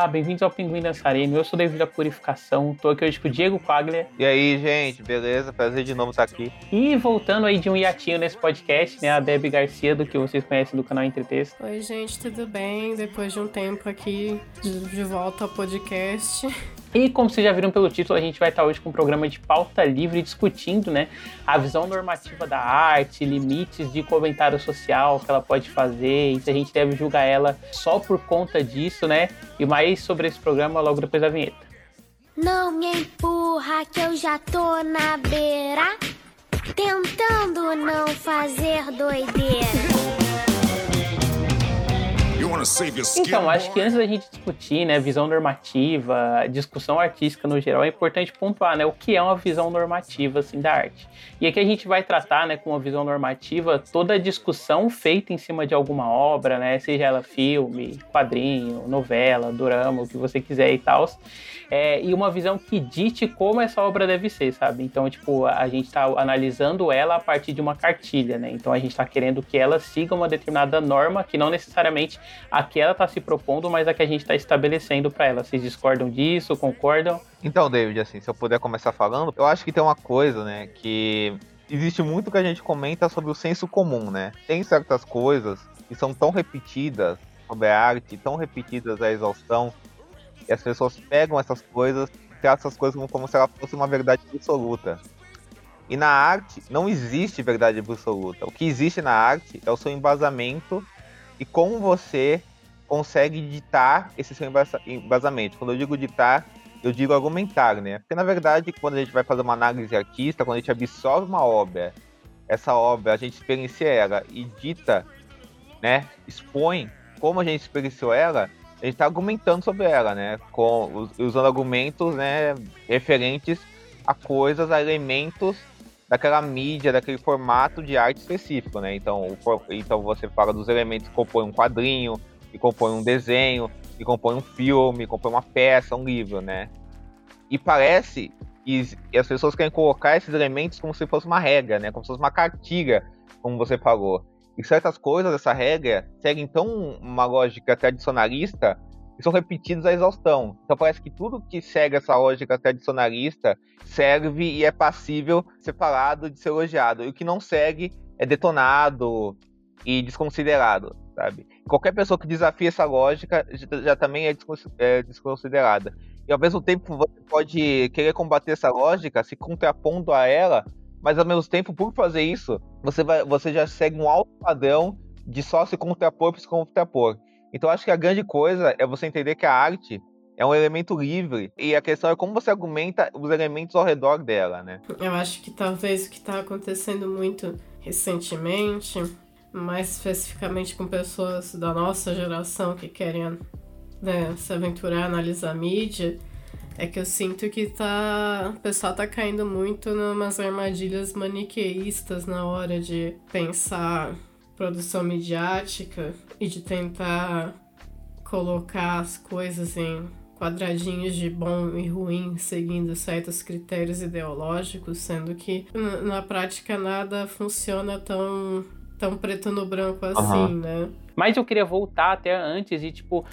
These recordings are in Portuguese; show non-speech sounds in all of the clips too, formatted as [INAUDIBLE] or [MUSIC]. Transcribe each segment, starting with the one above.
Olá, bem-vindos ao Pinguim Dançarino. Eu sou o David da Purificação. Tô aqui hoje com o Diego Quaglia. E aí, gente, beleza? Prazer de novo estar aqui. E voltando aí de um hiatinho nesse podcast, né? A Debbie Garcia, do que vocês conhecem do canal Entretexto. Oi, gente, tudo bem? Depois de um tempo aqui de, de volta ao podcast. E como vocês já viram pelo título, a gente vai estar hoje com um programa de pauta livre discutindo, né, a visão normativa da arte, limites de comentário social que ela pode fazer, e se a gente deve julgar ela só por conta disso, né? E mais sobre esse programa logo depois da vinheta. Não me empurra que eu já tô na beira, tentando não fazer doideira. Então, acho que antes da gente discutir, né, visão normativa, discussão artística no geral, é importante pontuar, né, o que é uma visão normativa, assim, da arte. E aqui a gente vai tratar, né, com uma visão normativa toda a discussão feita em cima de alguma obra, né, seja ela filme, quadrinho, novela, drama, o que você quiser e tal, é, e uma visão que dite como essa obra deve ser, sabe? Então, tipo, a gente está analisando ela a partir de uma cartilha, né? Então a gente está querendo que ela siga uma determinada norma que não necessariamente a que ela está se propondo, mas a que a gente está estabelecendo para ela. Vocês discordam disso? Concordam? Então, David, assim, se eu puder começar falando, eu acho que tem uma coisa, né, que existe muito que a gente comenta sobre o senso comum, né? Tem certas coisas que são tão repetidas sobre a arte, tão repetidas à exaustão, e as pessoas pegam essas coisas e tratam essas coisas como, como se ela fosse uma verdade absoluta. E na arte não existe verdade absoluta. O que existe na arte é o seu embasamento e como você consegue ditar esse seu embasamento. Quando eu digo ditar, eu digo argumentar, né? Porque na verdade, quando a gente vai fazer uma análise artista, quando a gente absorve uma obra, essa obra, a gente experiencia ela e dita, né? Expõe como a gente experienciou ela, a gente está argumentando sobre ela, né? Com, usando argumentos né, referentes a coisas, a elementos daquela mídia, daquele formato de arte específico, né? Então, o, então você fala dos elementos que compõem um quadrinho, que compõem um desenho, que compõem um filme, que compõem uma peça, um livro, né? E parece que as pessoas querem colocar esses elementos como se fosse uma regra, né? Como se fosse uma cartilha, como você falou. E certas coisas dessa regra seguem tão uma lógica tradicionalista e são repetidas à exaustão. Então parece que tudo que segue essa lógica tradicionalista serve e é passível ser falado, de ser elogiado. E o que não segue é detonado e desconsiderado, sabe? Qualquer pessoa que desafia essa lógica já, já também é, é desconsiderada. E ao mesmo tempo você pode querer combater essa lógica se contrapondo a ela mas ao mesmo tempo, por fazer isso, você, vai, você já segue um alto padrão de só se contrapor para se contrapor. Então acho que a grande coisa é você entender que a arte é um elemento livre e a questão é como você argumenta os elementos ao redor dela, né? Eu acho que talvez o que está acontecendo muito recentemente, mais especificamente com pessoas da nossa geração que querem né, se aventurar, analisar a mídia, é que eu sinto que tá. O pessoal tá caindo muito numas armadilhas maniqueístas na hora de pensar produção midiática e de tentar colocar as coisas em quadradinhos de bom e ruim, seguindo certos critérios ideológicos, sendo que na prática nada funciona tão, tão preto no branco assim, uhum. né? Mas eu queria voltar até antes e, tipo,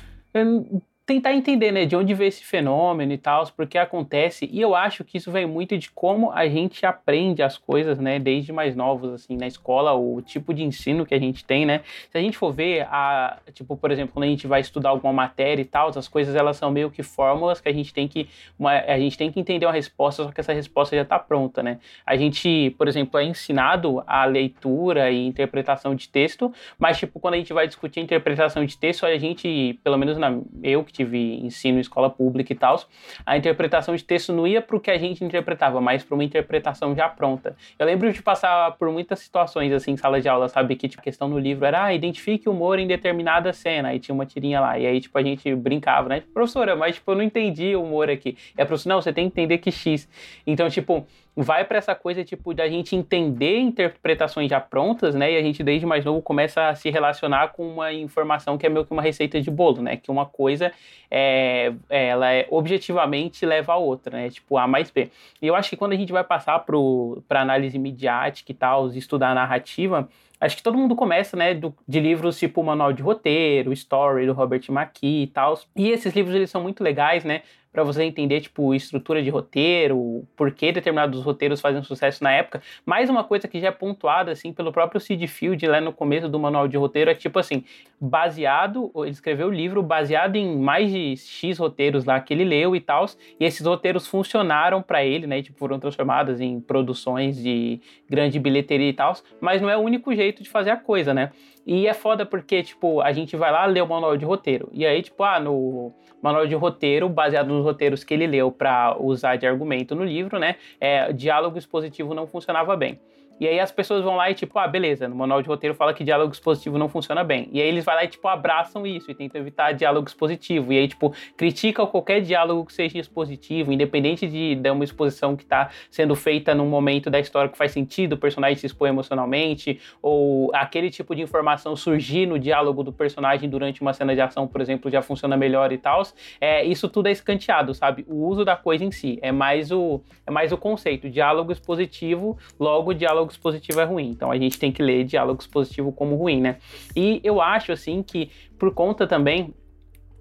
tentar entender, né, de onde veio esse fenômeno e tal, porque acontece, e eu acho que isso vem muito de como a gente aprende as coisas, né, desde mais novos, assim, na escola, o tipo de ensino que a gente tem, né, se a gente for ver, a, tipo, por exemplo, quando a gente vai estudar alguma matéria e tal, as coisas, elas são meio que fórmulas que a gente tem que, uma, a gente tem que entender uma resposta, só que essa resposta já está pronta, né, a gente, por exemplo, é ensinado a leitura e interpretação de texto, mas, tipo, quando a gente vai discutir interpretação de texto, a gente, pelo menos na, eu que tive ensino em escola pública e tal, a interpretação de texto não ia para o que a gente interpretava, mas para uma interpretação já pronta. Eu lembro de passar por muitas situações assim em sala de aula, sabe? Que tipo, a questão no livro era, ah, identifique o humor em determinada cena, aí tinha uma tirinha lá, e aí tipo a gente brincava, né? Professora, mas tipo eu não entendi o humor aqui. E a professora, não, você tem que entender que X. Então, tipo, vai para essa coisa tipo da gente entender interpretações já prontas, né? E a gente desde mais novo começa a se relacionar com uma informação que é meio que uma receita de bolo, né? Que uma coisa é, ela é, objetivamente leva a outra, né? Tipo A mais B. E eu acho que quando a gente vai passar para análise midiática e tal, estudar narrativa, acho que todo mundo começa, né, do, de livros tipo Manual de Roteiro, Story, do Robert McKee e tal. E esses livros, eles são muito legais, né, para você entender, tipo, estrutura de roteiro, por que determinados roteiros fazem sucesso na época. Mais uma coisa que já é pontuada, assim, pelo próprio Sid Field, lá no começo do manual de roteiro, é tipo assim, baseado, ele escreveu o livro baseado em mais de X roteiros lá que ele leu e tal, e esses roteiros funcionaram para ele, né, tipo, foram transformados em produções de grande bilheteria e tal, mas não é o único jeito de fazer a coisa, né? E é foda porque, tipo, a gente vai lá ler o manual de roteiro. E aí, tipo, ah, no manual de roteiro, baseado nos roteiros que ele leu para usar de argumento no livro, né? É, diálogo expositivo não funcionava bem. E aí as pessoas vão lá e tipo, ah, beleza, no manual de roteiro fala que diálogo expositivo não funciona bem. E aí eles vão lá e tipo abraçam isso e tentam evitar diálogo expositivo. E aí tipo, criticam qualquer diálogo que seja expositivo, independente de, de uma exposição que está sendo feita num momento da história que faz sentido, o personagem se expõe emocionalmente, ou aquele tipo de informação surgir no diálogo do personagem durante uma cena de ação, por exemplo, já funciona melhor e tal. É, isso tudo é escanteado, sabe? O uso da coisa em si é mais o é mais o conceito, diálogo expositivo, logo diálogo diálogo expositivo é ruim. Então a gente tem que ler diálogo expositivo como ruim, né? E eu acho assim que por conta também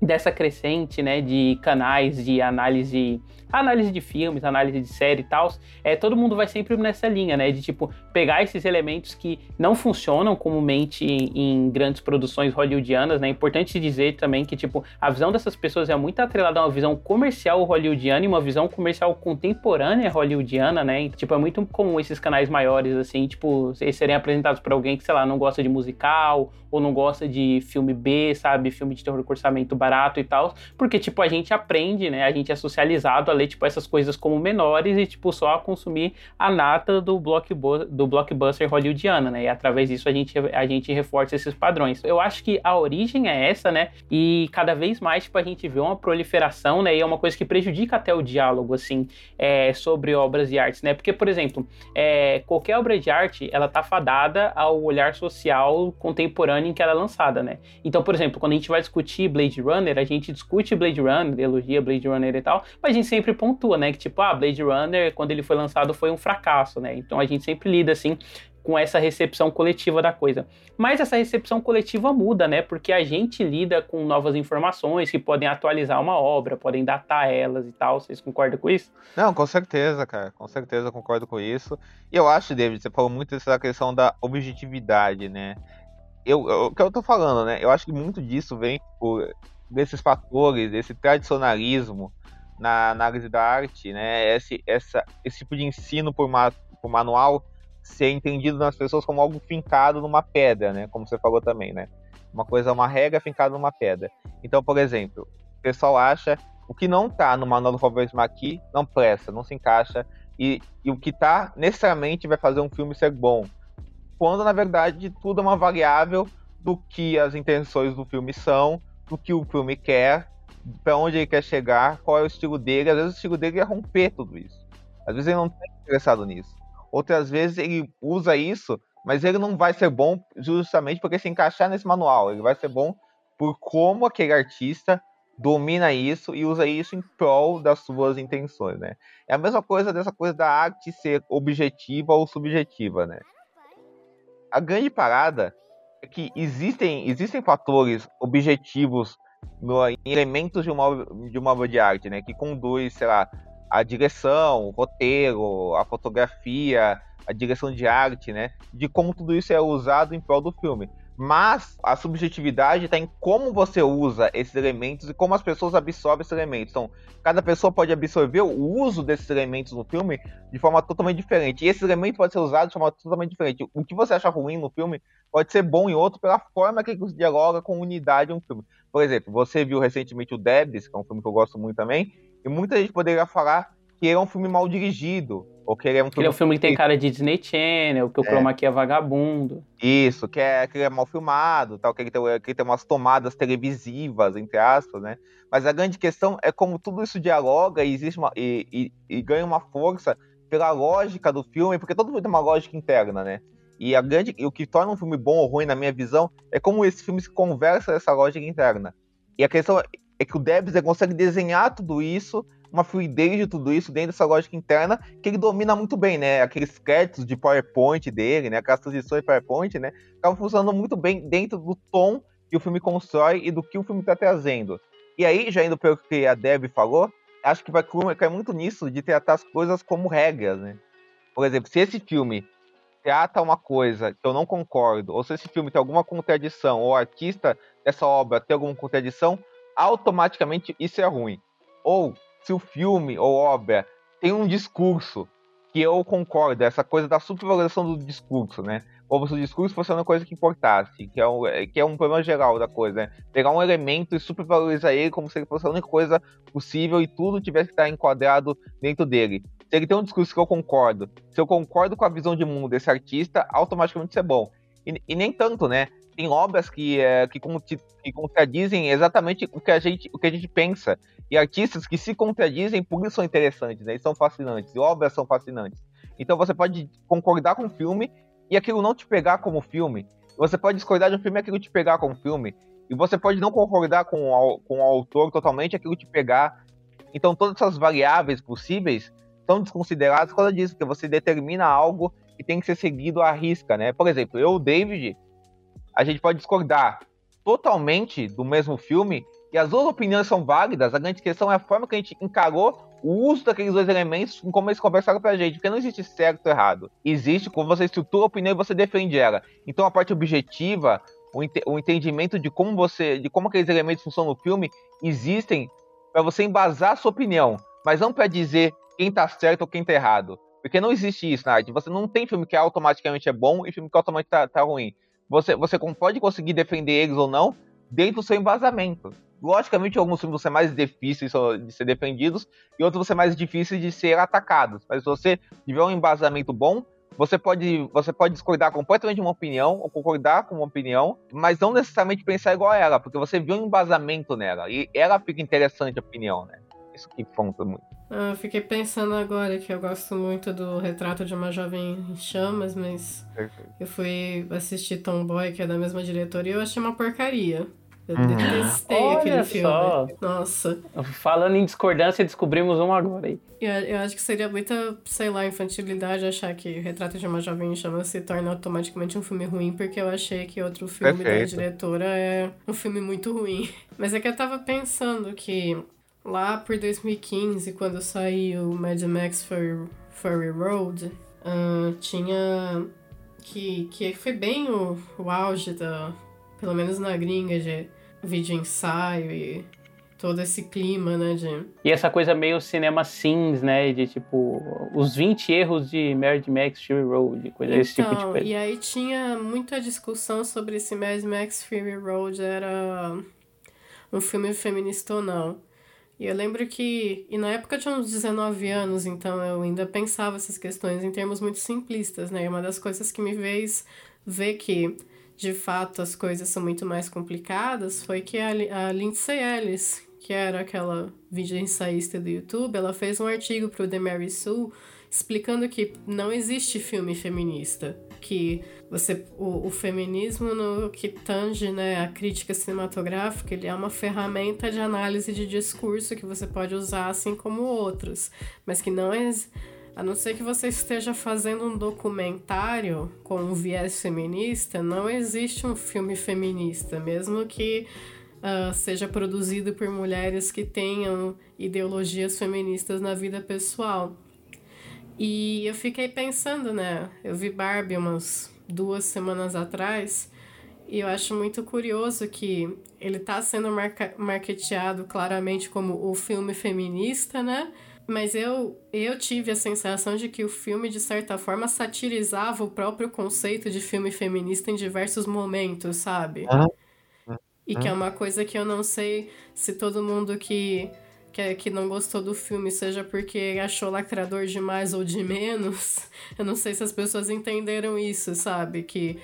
dessa crescente, né, de canais de análise análise de filmes, análise de série e tal, é, todo mundo vai sempre nessa linha, né? De tipo, pegar esses elementos que não funcionam comumente em, em grandes produções hollywoodianas, né? É importante dizer também que, tipo, a visão dessas pessoas é muito atrelada a uma visão comercial hollywoodiana e uma visão comercial contemporânea hollywoodiana, né? E, tipo, é muito comum esses canais maiores, assim, tipo, eles serem apresentados por alguém que, sei lá, não gosta de musical ou não gosta de filme B, sabe? Filme de terror com orçamento barato e tal, porque, tipo, a gente aprende, né? A gente é socializado a ler, tipo, essas coisas como menores e, tipo, só consumir a nata do, blockbuster, do blockbuster hollywoodiana, né? E através disso a gente, a gente reforça esses padrões. Eu acho que a origem é essa, né? E cada vez mais, tipo, a gente vê uma proliferação, né? E é uma coisa que prejudica até o diálogo, assim, é, sobre obras de artes, né? Porque, por exemplo, é, qualquer obra de arte, ela tá fadada ao olhar social contemporâneo em que ela é lançada, né? Então, por exemplo, quando a gente vai discutir Blade Runner, a gente discute Blade Runner, elogia Blade Runner e tal, mas a gente sempre pontua, né? Que tipo, ah, Blade Runner, quando ele foi lançado, foi um fracasso, né? Então a gente sempre lida assim com essa recepção coletiva da coisa. Mas essa recepção coletiva muda, né? Porque a gente lida com novas informações que podem atualizar uma obra, podem datar elas e tal. Vocês concordam com isso? Não, com certeza, cara. Com certeza concordo com isso. E eu acho, David, você falou muito dessa questão da objetividade, né? Eu, o que eu tô falando, né? Eu acho que muito disso vem por desses fatores, desse tradicionalismo na análise da arte, né? Esse, essa, esse tipo de ensino por, ma, por manual ser entendido nas pessoas como algo fincado numa pedra, né? Como você falou também, né? Uma coisa, uma regra fincada numa pedra. Então, por exemplo, o pessoal acha o que não está no manual do Robert McKee não presta, não se encaixa e, e o que está necessariamente vai fazer um filme ser bom. Quando na verdade tudo é uma variável do que as intenções do filme são, do que o filme quer para onde ele quer chegar, qual é o estilo dele. Às vezes o estilo dele é romper tudo isso. Às vezes ele não está interessado nisso. Outras vezes ele usa isso, mas ele não vai ser bom justamente porque se encaixar nesse manual. Ele vai ser bom por como aquele artista domina isso e usa isso em prol das suas intenções, né? É a mesma coisa dessa coisa da arte ser objetiva ou subjetiva, né? A grande parada é que existem, existem fatores objetivos no, em elementos de uma, de uma obra de arte, né? Que conduz, sei lá, a direção, o roteiro, a fotografia, a direção de arte, né? De como tudo isso é usado em prol do filme. Mas a subjetividade está em como você usa esses elementos e como as pessoas absorvem esses elementos. Então, cada pessoa pode absorver o uso desses elementos no filme de forma totalmente diferente. E esse elemento pode ser usado de forma totalmente diferente. O que você acha ruim no filme pode ser bom em outro pela forma que ele dialoga com unidade em um filme. Por exemplo, você viu recentemente o Debs, que é um filme que eu gosto muito também, e muita gente poderia falar que ele é um filme mal dirigido, ou que ele é um filme... Ele é um filme que tem cara de Disney Channel, que o é. chroma key é vagabundo. Isso, que, é, que ele é mal filmado, tal, que, ele tem, que ele tem umas tomadas televisivas, entre aspas, né? Mas a grande questão é como tudo isso dialoga e, existe uma, e, e, e ganha uma força pela lógica do filme, porque todo filme tem uma lógica interna, né? E a grande, o que torna um filme bom ou ruim, na minha visão, é como esse filme se conversa essa lógica interna. E a questão é que o Debs consegue desenhar tudo isso uma fluidez de tudo isso dentro dessa lógica interna que ele domina muito bem, né? Aqueles créditos de PowerPoint dele, né? Aquelas transições de PowerPoint, né? Acabam funcionando muito bem dentro do tom que o filme constrói e do que o filme está trazendo. E aí, já indo pelo que a Deb falou, acho que vai cair muito nisso de tratar as coisas como regras, né? Por exemplo, se esse filme trata uma coisa que eu não concordo, ou se esse filme tem alguma contradição, ou o artista dessa obra tem alguma contradição, automaticamente isso é ruim. Ou se o filme ou obra tem um discurso que eu concordo, essa coisa da supervalorização do discurso, né? Como se o discurso fosse uma coisa que importasse, que é um, que é um problema geral da coisa, né? Pegar um elemento e supervalorizar ele como se ele fosse a única coisa possível e tudo tivesse que estar enquadrado dentro dele. Se ele tem um discurso que eu concordo, se eu concordo com a visão de mundo desse artista, automaticamente isso é bom. E, e nem tanto, né? Tem obras que, é, que, que contradizem exatamente o que, a gente, o que a gente pensa. E artistas que se contradizem, por isso são interessantes, né? E são fascinantes, e obras são fascinantes. Então você pode concordar com o filme e aquilo não te pegar como filme. Você pode discordar de um filme e aquilo te pegar como filme. E você pode não concordar com o, com o autor totalmente e aquilo te pegar. Então todas essas variáveis possíveis são desconsideradas por causa disso, porque você determina algo que tem que ser seguido à risca, né? Por exemplo, eu, David, a gente pode discordar totalmente do mesmo filme e as duas opiniões são válidas. A grande questão é a forma que a gente encarou o uso daqueles dois elementos em como eles conversaram pra gente. Porque não existe certo ou errado. Existe como você estrutura a opinião e você defende ela. Então a parte objetiva, o, ent o entendimento de como você. de como aqueles elementos funcionam no filme, existem para você embasar a sua opinião. Mas não para dizer quem tá certo ou quem tá errado. Porque não existe isso na arte. Você não tem filme que automaticamente é bom e filme que automaticamente tá, tá ruim. Você, você pode conseguir defender eles ou não dentro do seu embasamento. Logicamente, alguns filmes vão ser mais difíceis de ser defendidos e outros vão ser mais difíceis de ser atacados. Mas se você tiver um embasamento bom, você pode, você pode discordar completamente de uma opinião ou concordar com uma opinião, mas não necessariamente pensar igual a ela, porque você viu um embasamento nela e ela fica interessante a opinião, né? Isso que conta muito. Ah, eu fiquei pensando agora que eu gosto muito do Retrato de uma Jovem em Chamas, mas Perfeito. eu fui assistir Tomboy, que é da mesma diretora, e eu achei uma porcaria. Eu uhum. detestei Olha aquele filme. Só. Nossa. Falando em discordância, descobrimos um agora aí. Eu, eu acho que seria muita, sei lá, infantilidade achar que Retrato de uma Jovem em Chamas se torna automaticamente um filme ruim, porque eu achei que outro filme Perfeito. da diretora é um filme muito ruim. Mas é que eu tava pensando que lá por 2015, quando saiu Mad Max Fury, Fury Road, uh, tinha. Que, que foi bem o, o auge da. Pelo menos na gringa, de vídeo ensaio e todo esse clima, né, de... E essa coisa meio cinema sims, né, de tipo, os 20 erros de Mad Max Fury Road, coisa então, esse tipo de então, coisa. e aí tinha muita discussão sobre se Mad Max Fury Road era um filme feminista ou não. E eu lembro que, e na época eu tinha uns 19 anos, então eu ainda pensava essas questões em termos muito simplistas, né? E uma das coisas que me fez ver que, de fato, as coisas são muito mais complicadas foi que a, a Lindsay Ellis, que era aquela vídeo ensaísta do YouTube, ela fez um artigo para o The Mary Sue explicando que não existe filme feminista, que você o, o, feminismo no que tange né, a crítica cinematográfica, ele é uma ferramenta de análise de discurso que você pode usar assim como outros, mas que não é a não ser que você esteja fazendo um documentário com um viés feminista, não existe um filme feminista, mesmo que uh, seja produzido por mulheres que tenham ideologias feministas na vida pessoal. E eu fiquei pensando, né? Eu vi Barbie umas duas semanas atrás e eu acho muito curioso que ele está sendo marca marketeado claramente como o filme feminista, né? Mas eu, eu tive a sensação de que o filme, de certa forma, satirizava o próprio conceito de filme feminista em diversos momentos, sabe? Uhum. E que é uma coisa que eu não sei se todo mundo que que, que não gostou do filme, seja porque achou lacrador de mais ou de menos. [LAUGHS] Eu não sei se as pessoas entenderam isso, sabe? Que,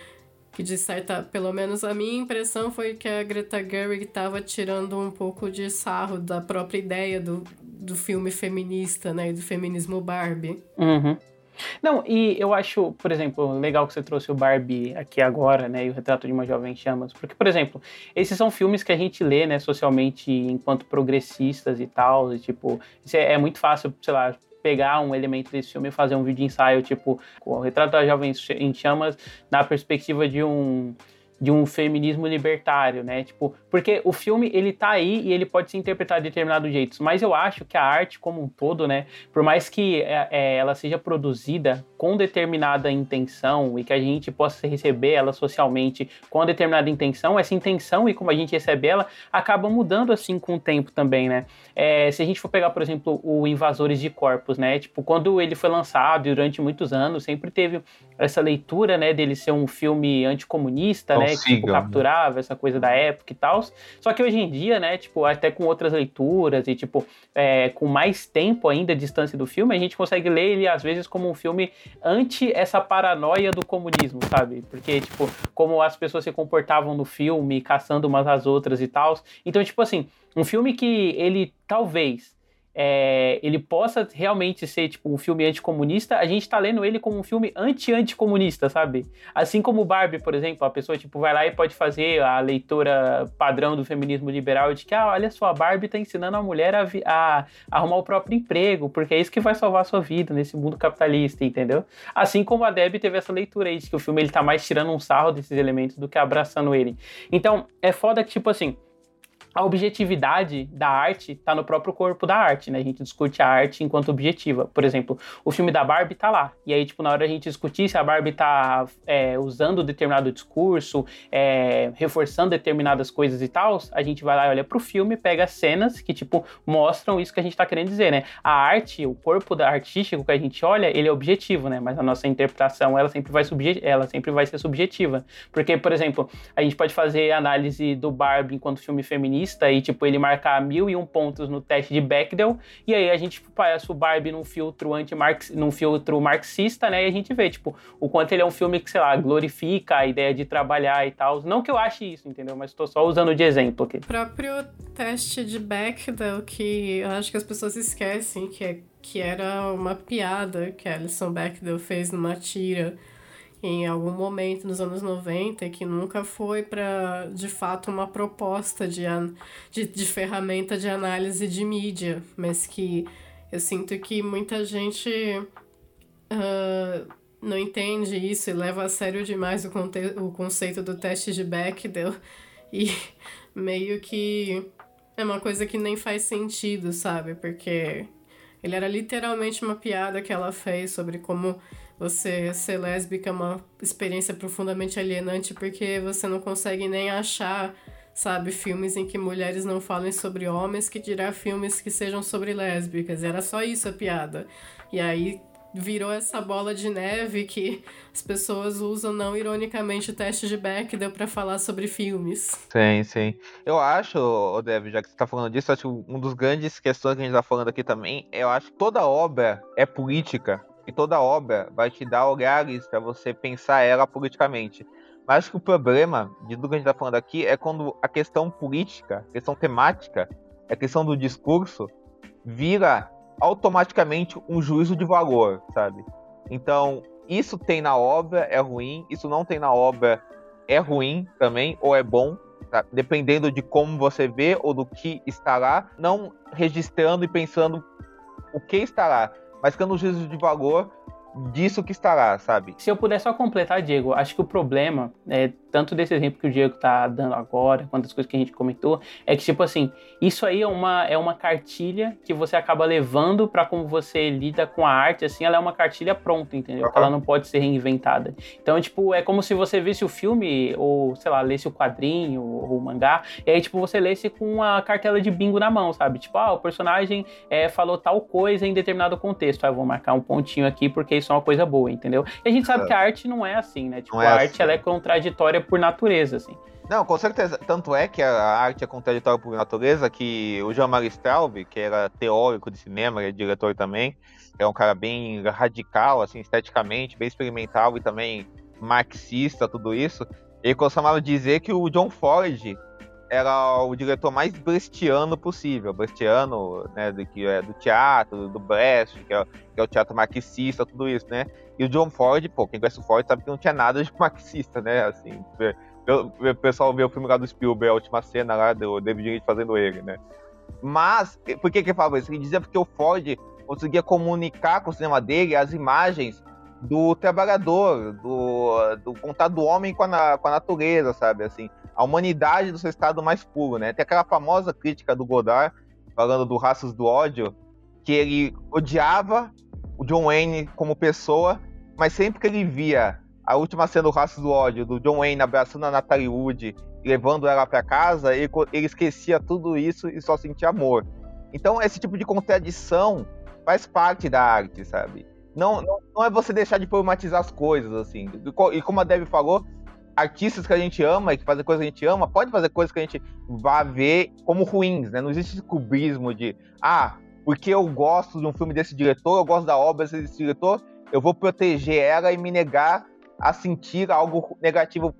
que de certa. Pelo menos a minha impressão foi que a Greta Gerwig estava tirando um pouco de sarro da própria ideia do, do filme feminista, né? E do feminismo Barbie. Uhum. Não, e eu acho, por exemplo, legal que você trouxe o Barbie aqui agora, né, e o Retrato de uma Jovem Chamas, porque, por exemplo, esses são filmes que a gente lê, né, socialmente enquanto progressistas e tal, e, tipo, é, é muito fácil, sei lá, pegar um elemento desse filme e fazer um vídeo ensaio, tipo, o Retrato da Jovem em Chamas na perspectiva de um de um feminismo libertário, né? Tipo, porque o filme ele tá aí e ele pode ser interpretado de determinados jeitos, mas eu acho que a arte como um todo, né, por mais que é, é, ela seja produzida com determinada intenção e que a gente possa receber ela socialmente com determinada intenção, essa intenção e como a gente recebe ela acaba mudando assim com o tempo também, né? É, se a gente for pegar, por exemplo, o Invasores de Corpos, né? Tipo, quando ele foi lançado durante muitos anos, sempre teve essa leitura, né, dele ser um filme anticomunista, né, que tipo, capturava essa coisa da época e tal. Só que hoje em dia, né, tipo, até com outras leituras e tipo, é, com mais tempo ainda distância do filme, a gente consegue ler ele às vezes como um filme anti essa paranoia do comunismo, sabe? Porque tipo, como as pessoas se comportavam no filme, caçando umas às outras e tal. Então, tipo assim, um filme que ele talvez é, ele possa realmente ser tipo um filme anticomunista, a gente tá lendo ele como um filme anti-anticomunista, sabe? Assim como Barbie, por exemplo, a pessoa tipo vai lá e pode fazer a leitura padrão do feminismo liberal de que, ah, olha só, a Barbie tá ensinando a mulher a, a, arrumar o próprio emprego, porque é isso que vai salvar a sua vida nesse mundo capitalista, entendeu? Assim como a Deb teve essa leitura aí de que o filme ele tá mais tirando um sarro desses elementos do que abraçando ele. Então, é foda que tipo assim, a objetividade da arte está no próprio corpo da arte, né? A gente discute a arte enquanto objetiva. Por exemplo, o filme da Barbie tá lá. E aí, tipo, na hora a gente discutir se a Barbie tá é, usando determinado discurso, é, reforçando determinadas coisas e tal, a gente vai lá e olha pro filme, pega cenas que, tipo, mostram isso que a gente tá querendo dizer, né? A arte, o corpo artístico que a gente olha, ele é objetivo, né? Mas a nossa interpretação, ela sempre vai, subje ela sempre vai ser subjetiva. Porque, por exemplo, a gente pode fazer análise do Barbie enquanto filme feminista e, tipo, ele marcar mil e um pontos no teste de Bechdel, e aí a gente parece o Barbie num filtro anti num filtro marxista, né, e a gente vê, tipo, o quanto ele é um filme que, sei lá, glorifica a ideia de trabalhar e tal. Não que eu ache isso, entendeu? Mas estou só usando de exemplo aqui. O próprio teste de Bechdel, que eu acho que as pessoas esquecem que, é, que era uma piada que Alison Bechdel fez numa tira em algum momento nos anos 90 que nunca foi para de fato uma proposta de, de, de ferramenta de análise de mídia, mas que eu sinto que muita gente uh, não entende isso e leva a sério demais o, conte o conceito do teste de Bechdel e [LAUGHS] meio que é uma coisa que nem faz sentido, sabe? Porque ele era literalmente uma piada que ela fez sobre como você ser lésbica é uma experiência profundamente alienante porque você não consegue nem achar, sabe, filmes em que mulheres não falem sobre homens, que dirá filmes que sejam sobre lésbicas. Era só isso a piada. E aí virou essa bola de neve que as pessoas usam não ironicamente o teste de Bechdel para falar sobre filmes. Sim, sim. Eu acho, Dev, já que você tá falando disso, acho que um dos grandes questões que a gente tá falando aqui também, eu acho que toda obra é política e toda obra vai te dar olhares para você pensar ela politicamente. Mas que o problema de tudo que a gente está falando aqui é quando a questão política, a questão temática, a questão do discurso vira automaticamente um juízo de valor, sabe? Então, isso tem na obra, é ruim, isso não tem na obra, é ruim também, ou é bom, tá? dependendo de como você vê ou do que está lá, não registrando e pensando o que está mas ficando no juízo de valor disso que estará, sabe? Se eu puder só completar, Diego, acho que o problema é tanto desse exemplo que o Diego tá dando agora, quanto das coisas que a gente comentou, é que, tipo assim, isso aí é uma, é uma cartilha que você acaba levando para como você lida com a arte, assim, ela é uma cartilha pronta, entendeu? Uhum. Ela não pode ser reinventada. Então, tipo, é como se você visse o filme, ou, sei lá, lesse o quadrinho, ou o mangá, e aí, tipo, você lesse com a cartela de bingo na mão, sabe? Tipo, ah, o personagem é, falou tal coisa em determinado contexto. Ah, eu vou marcar um pontinho aqui porque isso é uma coisa boa, entendeu? E a gente sabe é. que a arte não é assim, né? Tipo, é a arte, assim. ela é contraditória por natureza, assim. Não, com certeza. Tanto é que a arte é contraditória por natureza que o Jean-Marie Straub, que era teórico de cinema, é diretor também, é um cara bem radical, assim, esteticamente, bem experimental e também marxista, tudo isso. Ele costumava dizer que o John Ford era o diretor mais brechtiano possível. Brechtiano, né, do, que é do teatro, do Brecht, que é, que é, o teatro marxista, tudo isso, né? E o John Ford, pô, quem conhece o Ford sabe que não tinha nada de [LAUGHS] marxista, né? Assim, o pessoal vê o filme lá do Spielberg, a última cena lá do David Lynch fazendo ele, né? Mas, por que que ele falava isso? Ele dizia porque o Ford conseguia comunicar com o cinema dele as imagens do trabalhador, do, do contato do homem com a, com a natureza, sabe? Assim, a humanidade do seu estado mais puro, né? Tem aquela famosa crítica do Godard, falando do Raças do Ódio, que ele odiava o John Wayne como pessoa, mas sempre que ele via a última cena do Raças do Ódio, do John Wayne abraçando a Natalie Wood e levando ela para casa, ele, ele esquecia tudo isso e só sentia amor. Então, esse tipo de contradição faz parte da arte, sabe? Não, não, é você deixar de problematizar as coisas, assim. E como a Debbie falou, artistas que a gente ama e que fazem coisas que a gente ama, pode fazer coisas que a gente vá ver como ruins, né? Não existe esse cubismo de, ah, porque eu gosto de um filme desse diretor, eu gosto da obra desse diretor, eu vou proteger ela e me negar a sentir algo negativo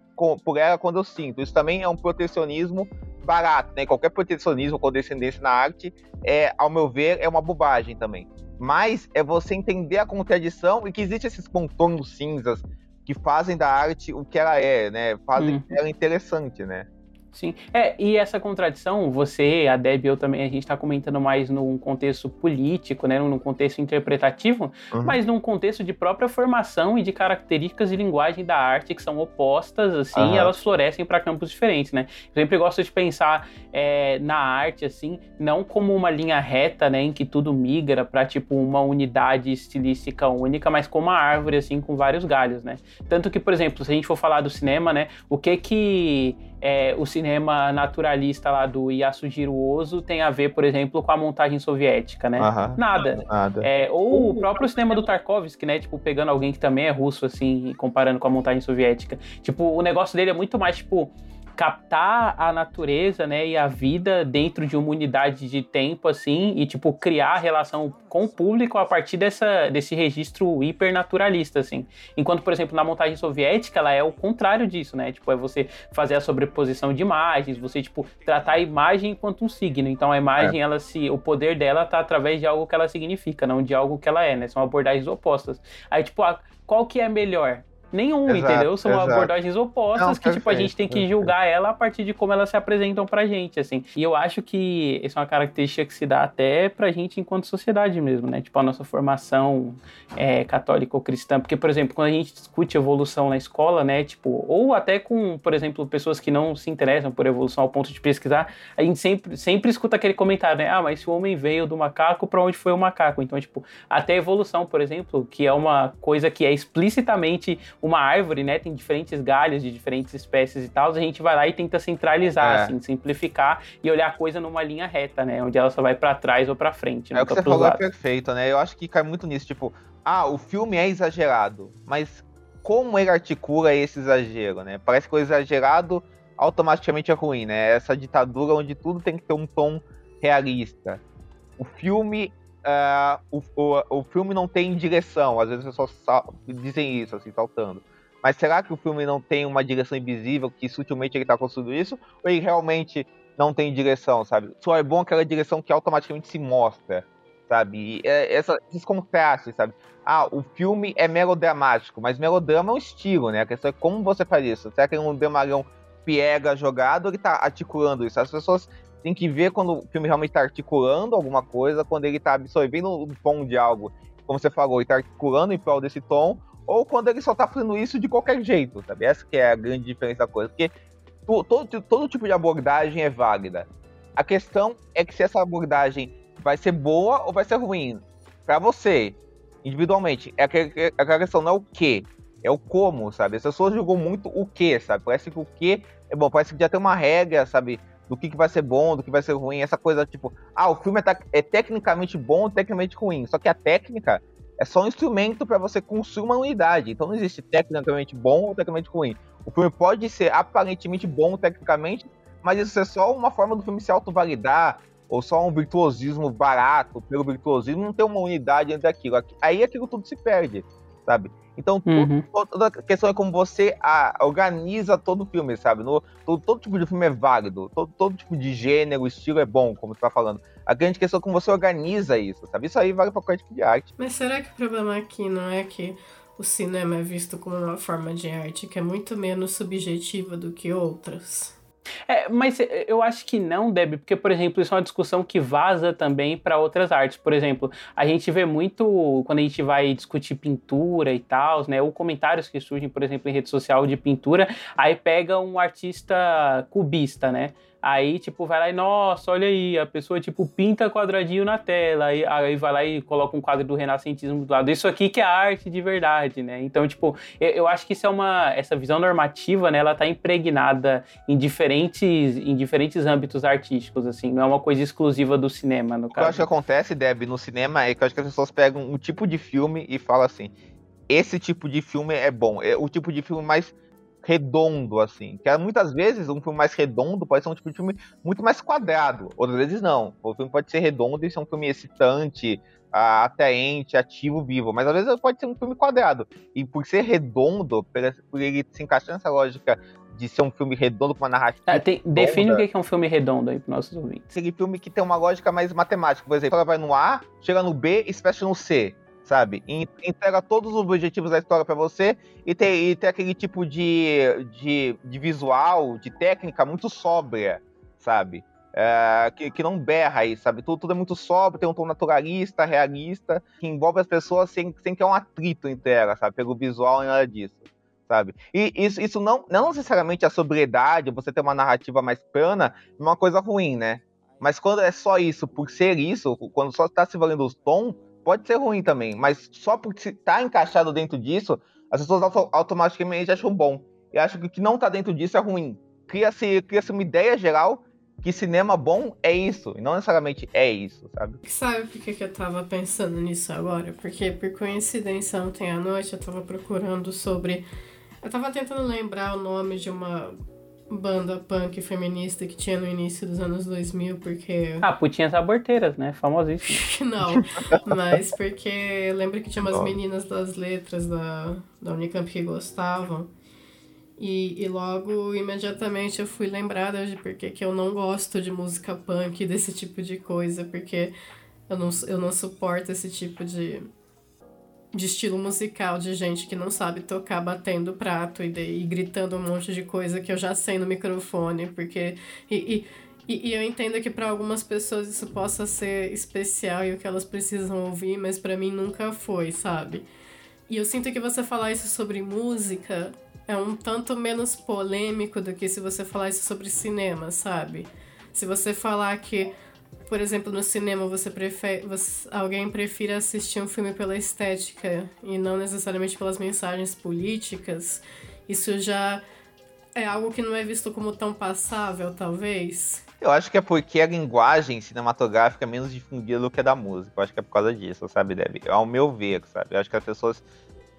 por ela quando eu sinto. Isso também é um protecionismo barato, né? Qualquer protecionismo com descendência na arte, é, ao meu ver, é uma bobagem também mas é você entender a contradição e que existe esses contornos cinzas que fazem da arte o que ela é, né? Fazem hum. ela interessante, né? Sim. É, e essa contradição, você, a Deb e eu também, a gente está comentando mais num contexto político, né, num contexto interpretativo, uhum. mas num contexto de própria formação e de características de linguagem da arte que são opostas, assim, uhum. e elas florescem para campos diferentes, né? Eu sempre gosto de pensar é, na arte, assim, não como uma linha reta, né, em que tudo migra para tipo uma unidade estilística única, mas como uma árvore, assim, com vários galhos, né? Tanto que, por exemplo, se a gente for falar do cinema, né, o que que é, o cinema naturalista lá do Yasujiro Ozu tem a ver, por exemplo, com a montagem soviética, né? Nada. Nada. É, ou o próprio cinema do Tarkovsky, né? Tipo, pegando alguém que também é russo, assim, comparando com a montagem soviética. Tipo, o negócio dele é muito mais, tipo, captar a natureza, né, e a vida dentro de uma unidade de tempo assim e tipo criar relação com o público a partir dessa desse registro hipernaturalista assim. Enquanto, por exemplo, na montagem soviética, ela é o contrário disso, né? Tipo, é você fazer a sobreposição de imagens, você tipo tratar a imagem enquanto um signo. Então a imagem é. ela se o poder dela tá através de algo que ela significa, não de algo que ela é, né? São abordagens opostas. Aí tipo, a, qual que é melhor? Nenhum, exato, entendeu? São exato. abordagens opostas Não, que, perfeito, tipo, a gente tem que julgar ela a partir de como elas se apresentam pra gente, assim. E eu acho que isso é uma característica que se dá até pra gente enquanto sociedade mesmo, né? Tipo, a nossa formação é, católica ou cristã. Porque, por exemplo, quando a gente discute evolução na escola, né? Tipo, ou até com, por exemplo, pessoas que não se interessam por evolução ao ponto de pesquisar, a gente sempre, sempre escuta aquele comentário, né? Ah, mas se o homem veio do macaco, pra onde foi o macaco? Então, tipo, até a evolução, por exemplo, que é uma coisa que é explicitamente uma árvore, né, tem diferentes galhos de diferentes espécies e tal, a gente vai lá e tenta centralizar, é. assim, simplificar e olhar a coisa numa linha reta, né, onde ela só vai para trás ou para frente. É o que você falou é perfeito, né? Eu acho que cai muito nisso, tipo, ah, o filme é exagerado, mas como ele articula esse exagero, né? Parece que o exagerado automaticamente é ruim, né? Essa ditadura onde tudo tem que ter um tom realista. O filme Uh, o, o, o filme não tem direção, às vezes as pessoas dizem isso, assim, saltando. Mas será que o filme não tem uma direção invisível que sutilmente ele está construindo isso? Ou ele realmente não tem direção, sabe? Só é bom aquela direção que automaticamente se mostra, sabe? E é, essa, esses contrastes, sabe? Ah, o filme é melodramático, mas melodrama é um estilo, né? A questão é como você faz isso. Será que é um dramalhão piega jogado ou ele está articulando isso? As pessoas têm que ver quando o filme realmente está articulando alguma coisa, quando ele está absorvendo o tom de algo. Como você falou, ele está articulando em prol desse tom, ou quando ele só tá fazendo isso de qualquer jeito, sabe? Essa que é a grande diferença da coisa. Porque todo, todo tipo de abordagem é válida. A questão é que se essa abordagem vai ser boa ou vai ser ruim. para você, individualmente. É aquela, é aquela questão não é o que, é o como, sabe? As pessoas julgam muito o que, sabe? Parece que o que é bom, parece que já tem uma regra, sabe? Do que, que vai ser bom, do que vai ser ruim. Essa coisa tipo, ah, o filme é, é tecnicamente bom tecnicamente ruim. Só que a técnica é só um instrumento para você construir uma unidade. Então não existe tecnicamente bom ou tecnicamente ruim. O filme pode ser aparentemente bom tecnicamente, mas isso é só uma forma do filme se autovalidar, ou só um virtuosismo barato, pelo virtuosismo, não ter uma unidade entre aquilo. Aí aquilo tudo se perde. sabe? Então, uhum. toda a questão é como você a, organiza todo o filme, sabe? No, todo, todo, tipo de filme é válido, todo, todo tipo de gênero, estilo é bom, como tu tá falando. A grande questão é como você organiza isso, sabe? Isso aí vale pra qualquer tipo de arte. Mas será que o problema aqui não é que o cinema é visto como uma forma de arte que é muito menos subjetiva do que outras? É, mas eu acho que não, Deb, porque, por exemplo, isso é uma discussão que vaza também para outras artes. Por exemplo, a gente vê muito quando a gente vai discutir pintura e tal, né? Ou comentários que surgem, por exemplo, em rede social de pintura, aí pega um artista cubista, né? Aí, tipo, vai lá e, nossa, olha aí, a pessoa, tipo, pinta quadradinho na tela, aí, aí vai lá e coloca um quadro do renascentismo do lado. Isso aqui que é arte de verdade, né? Então, tipo, eu, eu acho que isso é uma, essa visão normativa, né, ela tá impregnada em diferentes, em diferentes âmbitos artísticos, assim, não é uma coisa exclusiva do cinema, no caso. O que eu acho que acontece, Deb, no cinema é que eu acho que as pessoas pegam um tipo de filme e falam assim, esse tipo de filme é bom, é o tipo de filme mais redondo, assim. Que é, muitas vezes um filme mais redondo pode ser um tipo de filme muito mais quadrado. Outras vezes não. O filme pode ser redondo e ser um filme excitante, atraente, ativo, vivo. Mas às vezes pode ser um filme quadrado. E por ser redondo, por ele se encaixar nessa lógica de ser um filme redondo com uma narrativa. Ah, tem, define o que é um filme redondo aí para nossos ouvintes. Aquele filme que tem uma lógica mais matemática. Por exemplo, ela vai no A, chega no B e se fecha no C sabe? Entrega todos os objetivos da história para você e tem, e tem aquele tipo de, de, de visual, de técnica muito sóbria, sabe? É, que, que não berra aí, sabe? Tudo, tudo é muito sóbrio, tem um tom naturalista, realista, que envolve as pessoas sem, sem que é um atrito entre elas, sabe? Pelo visual e nada disso, sabe? E isso, isso não, não necessariamente a sobriedade, você ter uma narrativa mais plana, é uma coisa ruim, né? Mas quando é só isso, por ser isso, quando só está se valendo os tons, pode ser ruim também, mas só porque está encaixado dentro disso, as pessoas auto automaticamente acham bom. E acham que o que não está dentro disso é ruim. Cria-se cria uma ideia geral que cinema bom é isso, e não necessariamente é isso, sabe? Sabe por que, eu tava pensando nisso agora? Porque, por coincidência, ontem à noite eu tava procurando sobre. Eu tava tentando lembrar o nome de uma banda punk feminista que tinha no início dos anos 2000, porque... Ah, Putinhas Aborteiras, né? Famosíssimo. [LAUGHS] Não, mas porque lembra que tinha umas oh. meninas das letras da, da Unicamp que gostavam. E, e logo, imediatamente, eu fui lembrada de porque que eu não gosto de música punk, desse tipo de coisa, porque eu não, eu não suporto esse tipo de de estilo musical de gente que não sabe tocar batendo prato e, de, e gritando um monte de coisa que eu já sei no microfone, porque. E, e, e eu entendo que para algumas pessoas isso possa ser especial e o que elas precisam ouvir, mas para mim nunca foi, sabe? E eu sinto que você falar isso sobre música é um tanto menos polêmico do que se você falar isso sobre cinema, sabe? Se você falar que por exemplo, no cinema você prefere, você, alguém prefira assistir um filme pela estética e não necessariamente pelas mensagens políticas, isso já é algo que não é visto como tão passável, talvez. Eu acho que é porque a linguagem cinematográfica é menos difundida do que a da música. Eu acho que é por causa disso, sabe, Debbie? Ao meu ver, sabe? Eu acho que as pessoas.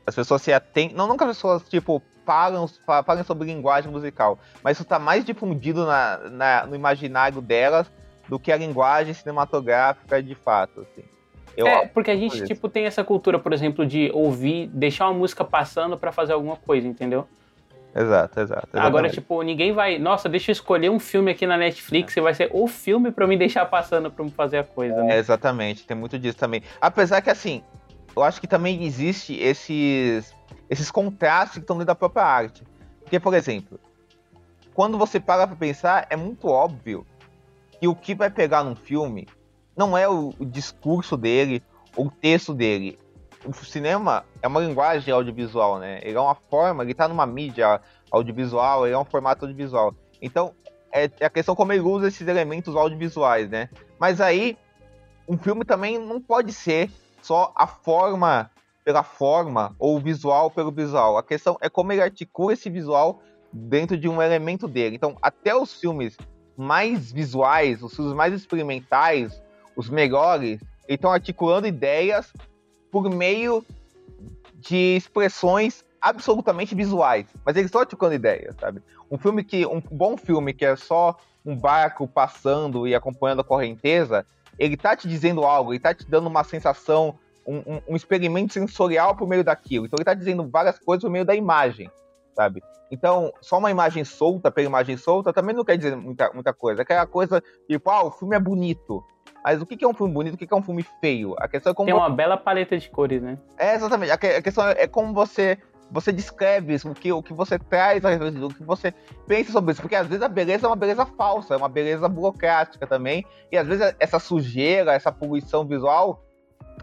As pessoas se atendem. Não, que as pessoas, tipo, param, falam sobre linguagem musical. Mas isso tá mais difundido na, na, no imaginário delas do que a linguagem cinematográfica de fato, assim. Eu é, porque a gente, tipo, tem essa cultura, por exemplo, de ouvir, deixar uma música passando para fazer alguma coisa, entendeu? Exato, exato. Exatamente. Agora, tipo, ninguém vai. Nossa, deixa eu escolher um filme aqui na Netflix, é. vai ser o filme para me deixar passando pra me fazer a coisa, né? É, exatamente, tem muito disso também. Apesar que, assim, eu acho que também existe esses, esses contrastes que estão dentro da própria arte. Porque, por exemplo, quando você para pra pensar, é muito óbvio e o que vai pegar num filme não é o, discurso dele, ou o texto dele. O cinema é uma linguagem audiovisual, né? Ele é uma forma, ele tá numa mídia audiovisual, ele é um formato audiovisual. Então, é, é a questão como ele usa esses elementos audiovisuais, né? Mas aí, um filme também não pode ser só a forma pela forma ou o visual pelo visual. A questão é como ele articula esse visual dentro de um elemento dele. Então, até os filmes mais visuais, os filmes mais experimentais, os melhores, estão articulando ideias por meio de expressões absolutamente visuais, mas eles estão articulando ideias, sabe? Um filme que um bom filme que é só um barco passando e acompanhando a correnteza, ele tá te dizendo algo, ele tá te dando uma sensação um, um, um experimento sensorial por meio daquilo. Então ele está dizendo várias coisas por meio da imagem, sabe? Então, só uma imagem solta pela imagem solta também não quer dizer muita, muita coisa. É aquela coisa, tipo, ah, o filme é bonito. Mas o que é um filme bonito? O que é um filme feio? A questão é como. Tem uma bela paleta de cores, né? É, exatamente. A questão é como você você descreve isso, o que, o que você traz, o que você pensa sobre isso. Porque às vezes a beleza é uma beleza falsa, é uma beleza burocrática também. E às vezes essa sujeira, essa poluição visual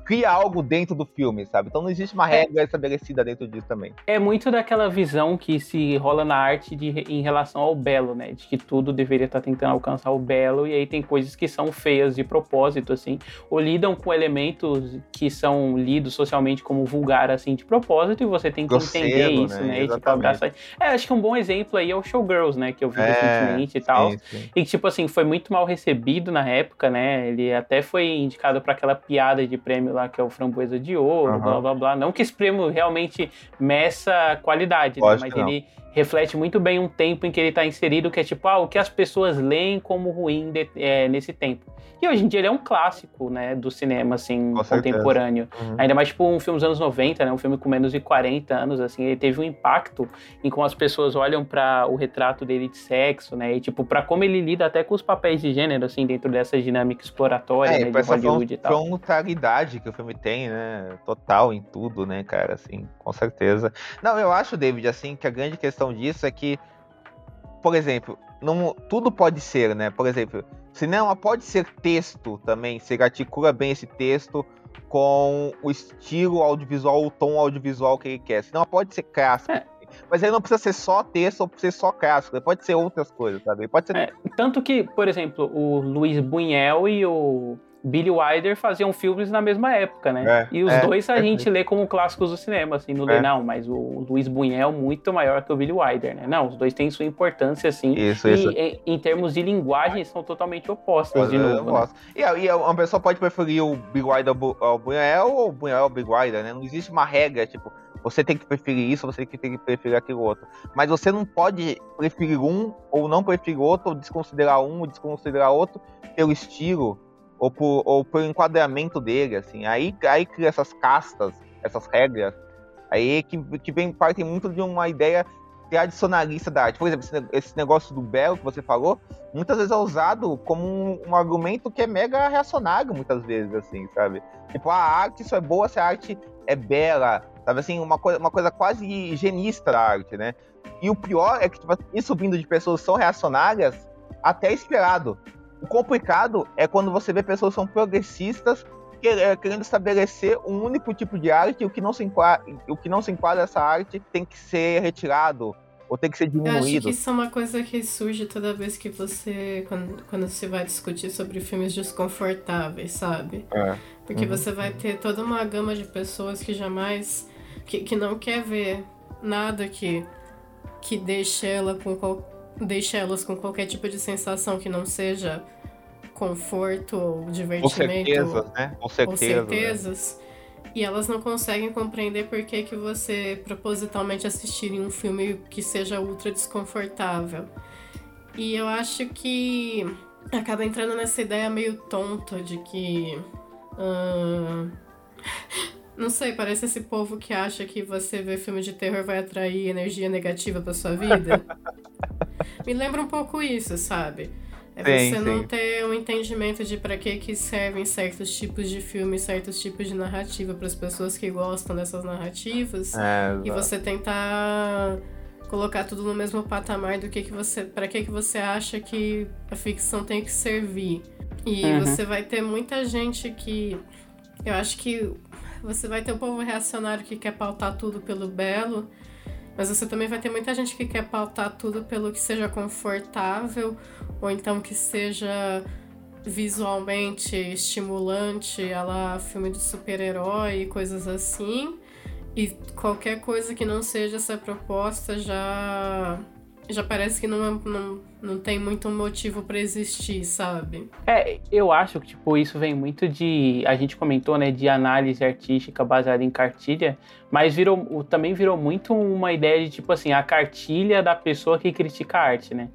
cria algo dentro do filme, sabe? Então não existe uma é. regra é. estabelecida dentro disso também. É muito daquela visão que se rola na arte de, em relação ao belo, né? De que tudo deveria estar tentando alcançar o belo, e aí tem coisas que são feias de propósito, assim, ou lidam com elementos que são lidos socialmente como vulgar, assim, de propósito, e você tem que Grosseiro, entender isso, né? né? E, tipo, abraçar. É, acho que um bom exemplo aí é o Showgirls, né? Que eu vi é, recentemente e tal. Sim, sim. E que, tipo assim, foi muito mal recebido na época, né? Ele até foi indicado para aquela piada de prêmio lá lá que é o framboesa de ouro, uhum. blá blá blá. Não que esse prêmio realmente meça qualidade, né? mas ele reflete muito bem um tempo em que ele está inserido, que é tipo, ah, o que as pessoas leem como ruim de, é, nesse tempo. E hoje em dia ele é um clássico, né, do cinema, assim, com contemporâneo. Uhum. Ainda mais, tipo, um filme dos anos 90, né, um filme com menos de 40 anos, assim, ele teve um impacto em como as pessoas olham para o retrato dele de sexo, né, e, tipo, para como ele lida até com os papéis de gênero, assim, dentro dessa dinâmica exploratória, é, né, de Hollywood e tal. frontalidade que o filme tem, né, total em tudo, né, cara, assim, com certeza. Não, eu acho, David, assim, que a grande questão disso é que, por exemplo, não, tudo pode ser, né? Por exemplo, cinema pode ser texto também, você articula bem esse texto com o estilo audiovisual, o tom audiovisual que ele quer. Cinema pode ser clássico. É. Mas ele não precisa ser só texto ou ser só clássico, ele pode ser outras coisas, sabe? Ele pode ser... É, tanto que, por exemplo, o Luiz Buñuel e o Billy Wilder faziam filmes na mesma época, né? É, e os é, dois a é, gente lê como clássicos do cinema, assim, não lê é. não, mas o Luiz Buñuel é muito maior que o Billy Wilder, né? Não, os dois têm sua importância, assim, isso, e isso. Em, em, termos de linguagem são totalmente opostos, de novo. Né? E, e uma pessoa pode preferir o Billy Wilder ao Buñuel ou o Buñuel ao Billy Wilder, né? Não existe uma regra, tipo, você tem que preferir isso, você tem que preferir aquilo outro. Mas você não pode preferir um ou não preferir outro, ou desconsiderar um ou desconsiderar outro pelo estilo ou por, ou por enquadramento dele, assim. Aí, aí cria essas castas, essas regras, aí que, que vem, partem muito de uma ideia tradicionalista da arte. Por exemplo, esse, negócio do belo que você falou, muitas vezes é usado como um, um, argumento que é mega reacionário, muitas vezes, assim, sabe? Tipo, a arte só é boa se a arte é bela, sabe assim? Uma coisa, uma coisa quase higienista da arte, né? E o pior é que, tipo, isso vindo de pessoas são reacionárias, até esperado. O complicado é quando você vê pessoas que são progressistas é, querendo estabelecer um único tipo de arte e o que não se enquadra, o que não se enquadra essa arte tem que ser retirado ou tem que ser diminuído. Eu acho que isso é uma coisa que surge toda vez que você quando, quando você vai discutir sobre filmes desconfortáveis, sabe? É. Porque uhum. você vai ter toda uma gama de pessoas que jamais que, que não quer ver nada que que deixe ela com qual, deixa elas com qualquer tipo de sensação que não seja conforto ou divertimento. Com certezas, né? Com, certeza, com certezas. Né? E elas não conseguem compreender por que, que você propositalmente assistiria um filme que seja ultra desconfortável. E eu acho que acaba entrando nessa ideia meio tonta de que. Uh, não sei, parece esse povo que acha que você ver filme de terror vai atrair energia negativa pra sua vida. [LAUGHS] Me lembra um pouco isso, sabe? É sim, você sim. não ter um entendimento de para que que servem certos tipos de filmes, certos tipos de narrativa para as pessoas que gostam dessas narrativas é, e você tentar colocar tudo no mesmo patamar do que que você, para que que você acha que a ficção tem que servir. E uhum. você vai ter muita gente que eu acho que você vai ter o povo reacionário que quer pautar tudo pelo belo mas você também vai ter muita gente que quer pautar tudo pelo que seja confortável ou então que seja visualmente estimulante, ela filme de super-herói e coisas assim. E qualquer coisa que não seja essa proposta já já parece que não, é, não, não tem muito motivo para existir, sabe? É, eu acho que tipo, isso vem muito de. A gente comentou, né, de análise artística baseada em cartilha, mas virou, também virou muito uma ideia de tipo assim, a cartilha da pessoa que critica a arte, né?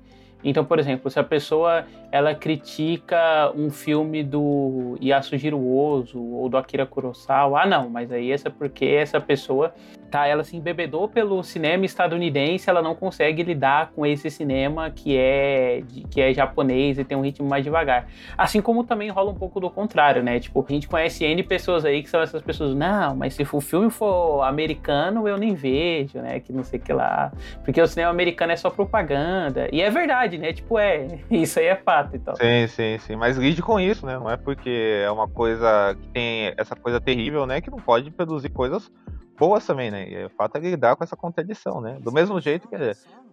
Então, por exemplo, se a pessoa ela critica um filme do Yasujiro Ozu ou do Akira Kurosawa, ah não, mas aí essa é porque essa pessoa tá, ela se embebedou pelo cinema estadunidense, ela não consegue lidar com esse cinema que é que é japonês e tem um ritmo mais devagar. Assim como também rola um pouco do contrário, né? Tipo, a gente conhece N pessoas aí que são essas pessoas, não, mas se o filme for americano, eu nem vejo, né? Que não sei que lá. Porque o cinema americano é só propaganda. E é verdade, né? Tipo, é, [LAUGHS] isso aí é fato e tal. Sim, sim, sim. Mas lide com isso, né? Não é porque é uma coisa que tem essa coisa terrível, né? Que não pode produzir coisas boas também, né? O fato é lidar com essa contradição, né? Do mesmo jeito que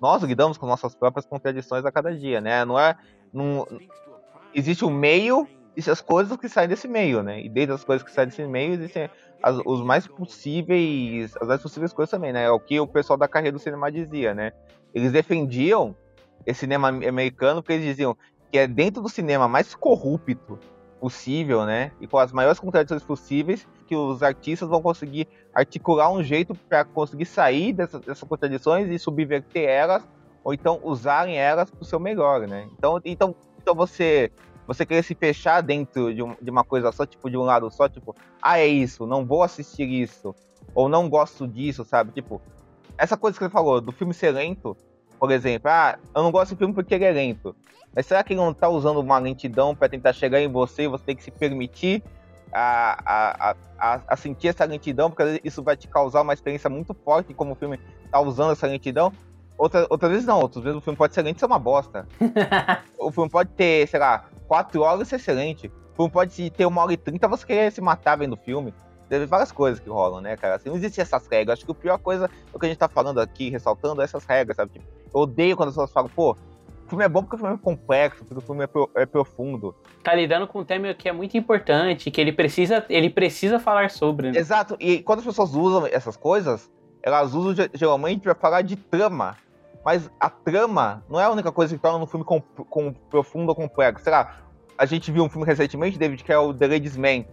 nós lidamos com nossas próprias contradições a cada dia, né? Não é. Não, existe um meio e as coisas que saem desse meio, né? E desde as coisas que saem desse meio existem as, os mais possíveis, as mais possíveis coisas também, né? É o que o pessoal da carreira do cinema dizia, né? Eles defendiam esse cinema americano porque eles diziam que é dentro do cinema mais corrupto possível, né? E com as maiores contradições possíveis que os artistas vão conseguir articular um jeito para conseguir sair dessas, dessas contradições e subverter elas ou então usarem elas para o seu melhor, né? Então, então, então você você querer se fechar dentro de, um, de, uma coisa só, tipo, de um lado só, tipo, ah, é isso, não vou assistir isso, ou não gosto disso, sabe? Tipo, essa coisa que você falou, do filme ser lento, por exemplo, ah, eu não gosto do filme porque ele é lento. Mas será que ele não tá usando uma lentidão para tentar chegar em você e você tem que se permitir a, a, a, a, sentir essa lentidão, porque isso vai te causar uma experiência muito forte como o filme tá usando essa lentidão. Outra, outras vezes não, outras vezes o filme pode ser lento e ser uma bosta. [LAUGHS] o filme pode ter, sei lá, quatro horas e ser excelente. O filme pode ter uma hora e trinta você querer se matar vendo o filme. Tem várias coisas que rolam, né, cara? Assim, não existem essas regras. Acho que a pior coisa, o que a gente tá falando aqui, ressaltando, é essas regras, sabe? Tipo, eu odeio quando as pessoas falam, pô, o filme é bom porque o filme é complexo, porque o filme é, pro, é, profundo. Tá lidando com um tema que é muito importante, que ele precisa, ele precisa falar sobre. Né? Exato, e quando as pessoas usam essas coisas, elas usam geralmente para falar de trama. Mas a trama não é a única coisa que torna um filme com, com profundo ou complexo. Sei lá, a gente viu um filme recentemente, David, que é o The Ladies Man,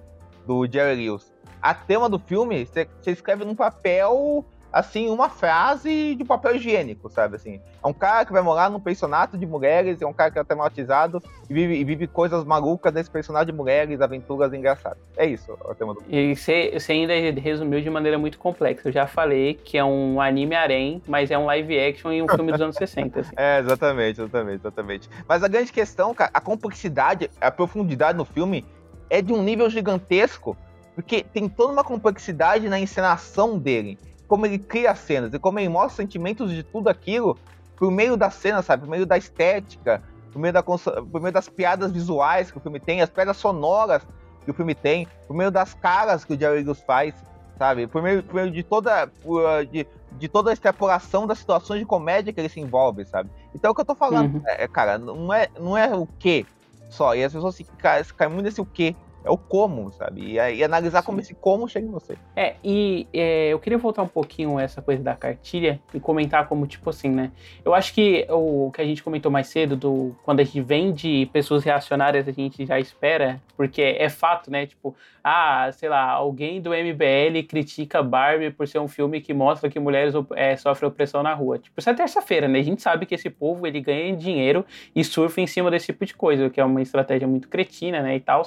do Jerry Lewis. A tema do filme, você escreve num papel assim, uma frase de papel higiênico, sabe? Assim, é um cara que vai morar num pensionato de mulheres, é um cara que é traumatizado e vive, e vive coisas malucas desse personagem de mulheres, aventuras engraçadas. É isso o tema do E você, você ainda resumiu de maneira muito complexa. Eu já falei que é um anime harém, mas é um live action e um filme dos anos [LAUGHS] 60. Assim. É, exatamente, exatamente, exatamente. Mas a grande questão, cara, a complexidade, a profundidade no filme é de um nível gigantesco, porque tem toda uma complexidade na encenação dele como ele cria cenas e como ele mostra sentimentos de tudo aquilo por meio da cena, sabe? Por meio da estética, por meio, da, por meio das piadas visuais que o filme tem, as piadas sonoras que o filme tem, por meio das caras que o Jerry Lewis faz, sabe? Por meio, por meio de toda por, de, de toda a extrapolação das situações de comédia que ele se envolve, sabe? Então é o que eu tô falando, uhum. é, cara, não é, não é o que só, e as pessoas se caem, caem muito nesse o que, é o como, sabe? E, e analisar Sim. como esse como chega em você. É, e é, eu queria voltar um pouquinho essa coisa da cartilha e comentar como, tipo assim, né? Eu acho que o que a gente comentou mais cedo, do quando a gente vem de pessoas reacionárias, a gente já espera, porque é fato, né? Tipo, ah, sei lá, alguém do MBL critica Barbie por ser um filme que mostra que mulheres é, sofrem opressão na rua. Tipo, isso é terça-feira, né? A gente sabe que esse povo, ele ganha dinheiro e surfa em cima desse tipo de coisa, o que é uma estratégia muito cretina, né, e tal.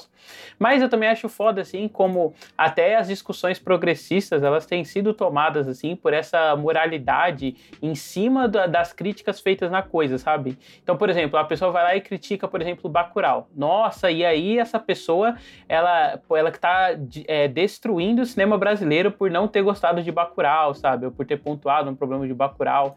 Mas eu também acho foda, assim, como até as discussões progressistas, elas têm sido tomadas, assim, por essa moralidade em cima da, das críticas feitas na coisa, sabe? Então, por exemplo, a pessoa vai lá e critica, por exemplo, Bacurau. Nossa, e aí essa pessoa, ela, ela que tá é, destruindo o cinema brasileiro por não ter gostado de Bacurau, sabe? Ou por ter pontuado um problema de Bacurau.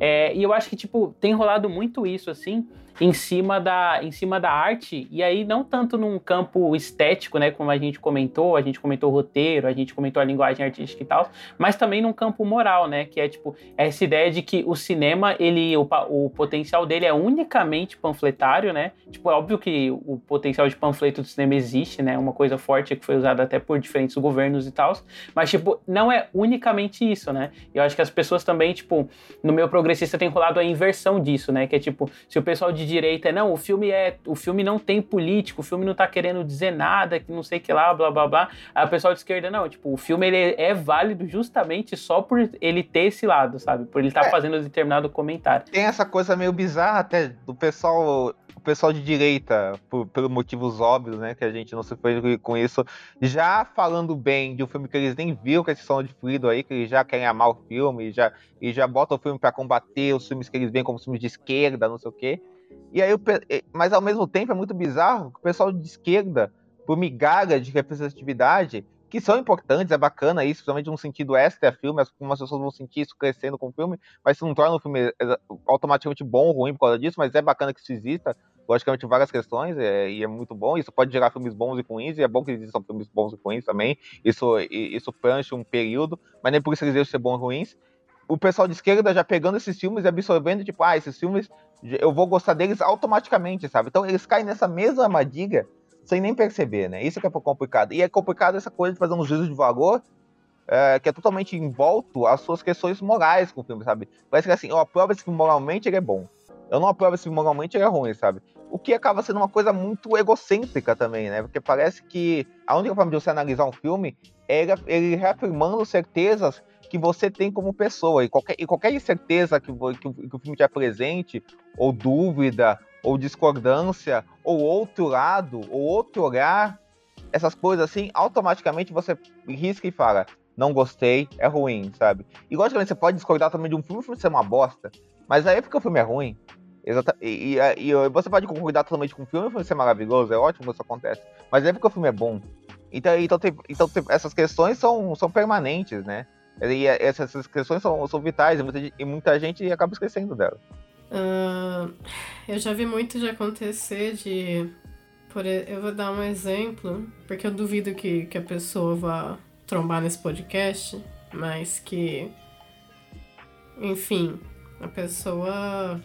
É, e eu acho que, tipo, tem rolado muito isso, assim, em cima da, em cima da arte, e aí não tanto num campo estético, né, como a gente comentou, a gente comentou o roteiro, a gente comentou a linguagem artística e tal, mas também num campo moral, né, que é tipo essa ideia de que o cinema, ele o, o potencial dele é unicamente panfletário, né? Tipo, é óbvio que o potencial de panfleto do cinema existe, né? Uma coisa forte que foi usada até por diferentes governos e tal, mas tipo, não é unicamente isso, né? Eu acho que as pessoas também, tipo, no meu progressista tem rolado a inversão disso, né? Que é tipo, se o pessoal de direita é, não, o filme é. O filme não tem político, o filme não tá querendo dizer nada, que não sei que lá, blá blá blá. Aí o pessoal de esquerda, não, tipo, o filme ele é válido justamente só por ele ter esse lado, sabe? Por ele estar tá é. fazendo determinado comentário. Tem essa coisa meio bizarra até do pessoal o pessoal de direita, por, por motivos óbvios, né, que a gente não se foi com isso, já falando bem de um filme que eles nem viram, que é esse som de fluido aí, que eles já querem amar o filme, e já, e já botam o filme para combater os filmes que eles veem como filmes de esquerda, não sei o quê. E aí, mas ao mesmo tempo é muito bizarro que o pessoal de esquerda, por migalha de representatividade, que são importantes, é bacana isso, principalmente num sentido extra filme, algumas pessoas vão sentir isso crescendo com o filme, mas isso não torna o filme automaticamente bom ou ruim por causa disso, mas é bacana que isso exista, logicamente várias questões, é, e é muito bom, isso pode gerar filmes bons e ruins, e é bom que existam filmes bons e ruins também, isso, isso preenche um período, mas nem por isso eles devem ser bons e ruins, o pessoal de esquerda já pegando esses filmes e absorvendo, tipo, ah, esses filmes, eu vou gostar deles automaticamente, sabe? Então eles caem nessa mesma armadilha sem nem perceber, né? Isso que é complicado. E é complicado essa coisa de fazer um juízo de valor é, que é totalmente envolto às suas questões morais com o filme, sabe? Parece que assim, eu aprovo esse filme moralmente, ele é bom. Eu não aprovo esse filme moralmente, ele é ruim, sabe? O que acaba sendo uma coisa muito egocêntrica também, né? Porque parece que a única forma de você analisar um filme é ele, ele reafirmando certezas que você tem como pessoa. E qualquer, e qualquer incerteza que, que, que o filme te apresente, ou dúvida, ou discordância, ou outro lado, ou outro olhar, essas coisas assim, automaticamente você risca e fala, não gostei, é ruim, sabe? E logicamente você pode discordar também de um filme, o filme ser uma bosta, mas aí é porque o filme é ruim. Exata, e, e, e, você pode concordar totalmente com o filme, o filme ser maravilhoso, é ótimo que isso acontece, mas é porque o filme é bom. Então, então, tem, então tem, essas questões são, são permanentes, né? E essas questões são, são vitais e muita, gente acaba esquecendo delas. Uh, eu já vi muito de acontecer de. Por, eu vou dar um exemplo, porque eu duvido que, que a pessoa vá trombar nesse podcast, mas que. Enfim, a pessoa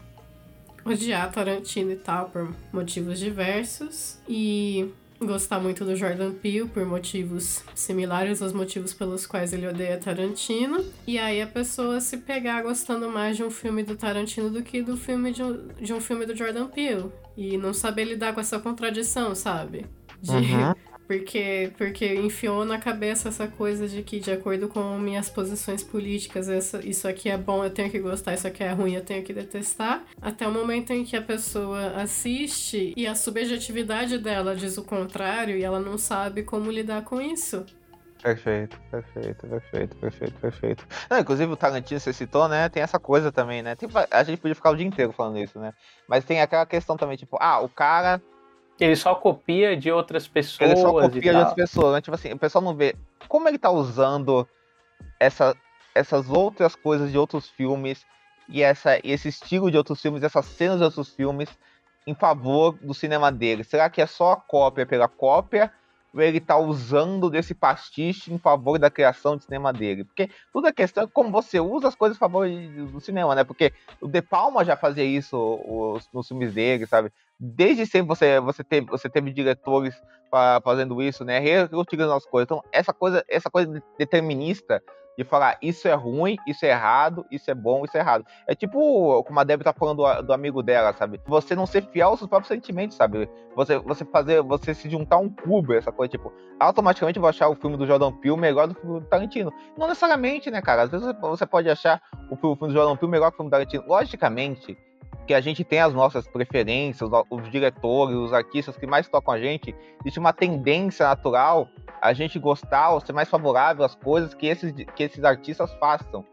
odiar Tarantino e tal por motivos diversos e gostar muito do Jordan Peele por motivos similares aos motivos pelos quais ele odeia Tarantino. E aí a pessoa se pegar gostando mais de um filme do Tarantino do que do filme de um, de um filme do Jordan Peele. E não saber lidar com essa contradição, sabe? De, uhum. Porque, porque enfiou na cabeça essa coisa de que, de acordo com minhas posições políticas, essa, isso aqui é bom, eu tenho que gostar, isso aqui é ruim, eu tenho que detestar. Até o momento em que a pessoa assiste e a subjetividade dela diz o contrário e ela não sabe como lidar com isso. Perfeito, perfeito, perfeito, perfeito, perfeito. Não, inclusive o Tarantino você citou, né? Tem essa coisa também, né? Tem, a gente podia ficar o dia inteiro falando isso, né? Mas tem aquela questão também, tipo, ah, o cara ele só copia de outras pessoas. Ele só copia de outras pessoas. Né? Tipo assim, o pessoal não vê como ele tá usando essa, essas outras coisas de outros filmes e essa, esse estilo de outros filmes, essas cenas de outros filmes em favor do cinema dele. Será que é só a cópia pela cópia? Ele tá usando desse pastiche em favor da criação de cinema dele? Porque tudo é questão de como você usa as coisas em favor do cinema, né? Porque o De Palma já fazia isso os, nos filmes dele, sabe? desde sempre você, você, teve, você teve diretores pra, fazendo isso, né? Reutilizando as coisas. Então, essa coisa, essa coisa determinista de falar isso é ruim, isso é errado, isso é bom, isso é errado. É tipo como a Debbie tá falando do, do, amigo dela, sabe? Você não ser fiel aos seus próprios sentimentos, sabe? Você, você fazer, você se juntar um cubo, essa coisa, tipo, automaticamente vou achar o filme do Jordan Peele melhor do que o Tarantino. Não necessariamente, né, cara? Às vezes você pode achar o filme do Jordan Peele melhor que o filme do Tarantino. Logicamente, que a gente tem as nossas preferências, os diretores, os artistas que mais tocam a gente, existe uma tendência natural a gente gostar ou ser mais favorável às coisas que esses, que esses artistas façam.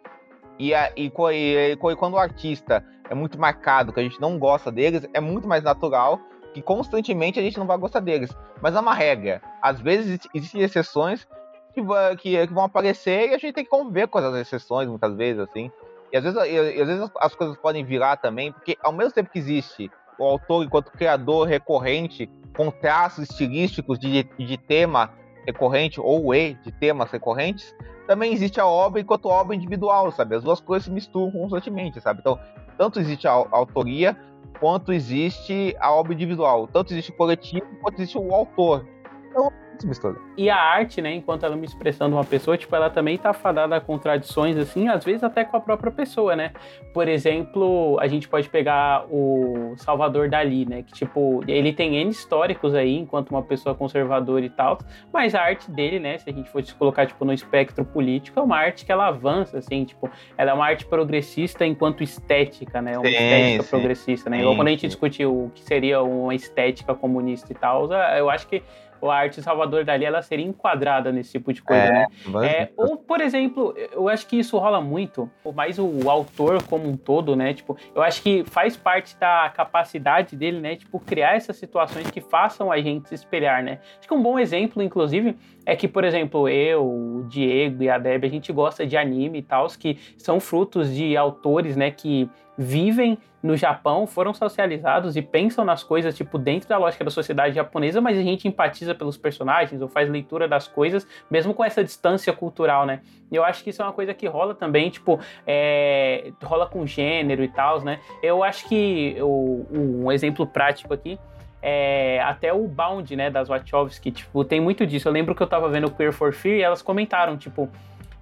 E, a, e, e, e, quando o artista é muito marcado, que a gente não gosta deles, é muito mais natural que constantemente a gente não vai gostar deles. Mas é uma regra. Às vezes existem exceções que, que, que vão aparecer e a gente tem que conviver com essas exceções, muitas vezes, assim. E às vezes, e, às vezes as coisas podem virar também, porque ao mesmo tempo que existe o autor enquanto criador recorrente, com traços estilísticos de, de tema recorrente ou e de temas recorrentes, também existe a obra enquanto obra individual, sabe? As duas coisas se misturam constantemente, sabe? Então, tanto existe a, autoria quanto existe a obra individual. Tanto existe o coletivo quanto existe o autor. Então, mistura. E a arte, né, enquanto ela me expressando uma pessoa, tipo, ela também tá fadada a contradições, assim, às vezes até com a própria pessoa, né? Por exemplo, a gente pode pegar o Salvador Dali, né? Que, tipo, ele tem N históricos aí, enquanto uma pessoa conservadora e tal, mas a arte dele, né, se a gente fosse colocar, tipo, no espectro político, é uma arte que ela avança, assim, tipo, ela é uma arte progressista enquanto estética, né? Uma Sim, estética sim. progressista, né? Sim, Igual quando a gente discutiu o que seria uma estética comunista e tal, eu acho que a arte Salvador Dali ela seria enquadrada nesse tipo de coisa, né? mas- É, ou, por exemplo, eu acho que isso rola muito, mais o autor como um todo, né? Tipo, eu acho que faz parte da capacidade dele, né? Tipo, criar essas situações que façam a gente se espelhar, né? Acho que um bom exemplo, inclusive, é que, por exemplo, eu, o Diego e a Deb, a gente gosta de anime e tal, que são frutos de autores, né? Que vivem no Japão, foram socializados e pensam nas coisas, tipo, dentro da lógica da sociedade japonesa, mas a gente empatiza pelos personagens ou faz leitura das coisas, mesmo com essa distância cultural, né? E eu acho que isso é uma coisa que rola também, tipo, é, rola com gênero e tal, né? Eu acho que o- um exemplo prático aqui é, até o Bound, né, das Wachowski, tipo, tem muito disso. Eu lembro que eu tava vendo Queer for Fear e elas comentaram, tipo,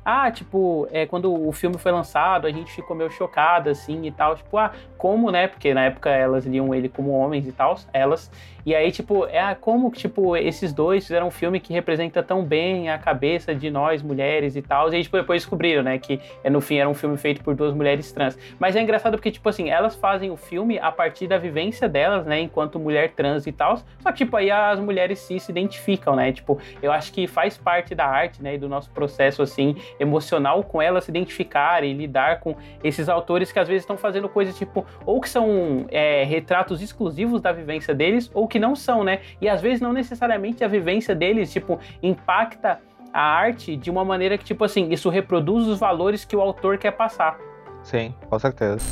ah, tipo, é, quando o filme foi lançado, a gente ficou meio chocada, assim, e tal. Tipo, ah, como, né? Porque na época elas liam ele como homens e tal, elas. E aí, tipo, é como que, tipo, esses dois fizeram um filme que representa tão bem a cabeça de nós, mulheres e tal. E aí, tipo, depois descobriram, né, que é, no fim era um filme feito por duas mulheres trans. Mas é engraçado porque, tipo assim, elas fazem o filme a partir da vivência delas, né, enquanto mulher trans e tal. Só que, tipo, aí as mulheres cis se identificam, né? Tipo, eu acho que faz parte da arte, né, e do nosso processo, assim, emocional com elas se identificarem e lidar com esses autores que às vezes estão fazendo coisas, tipo, ou que são é, retratos exclusivos da vivência deles, ou que não são, né? E às vezes não necessariamente a vivência deles, tipo, impacta a arte de uma maneira que, tipo assim, isso reproduz os valores que o autor quer passar. Sim, com certeza.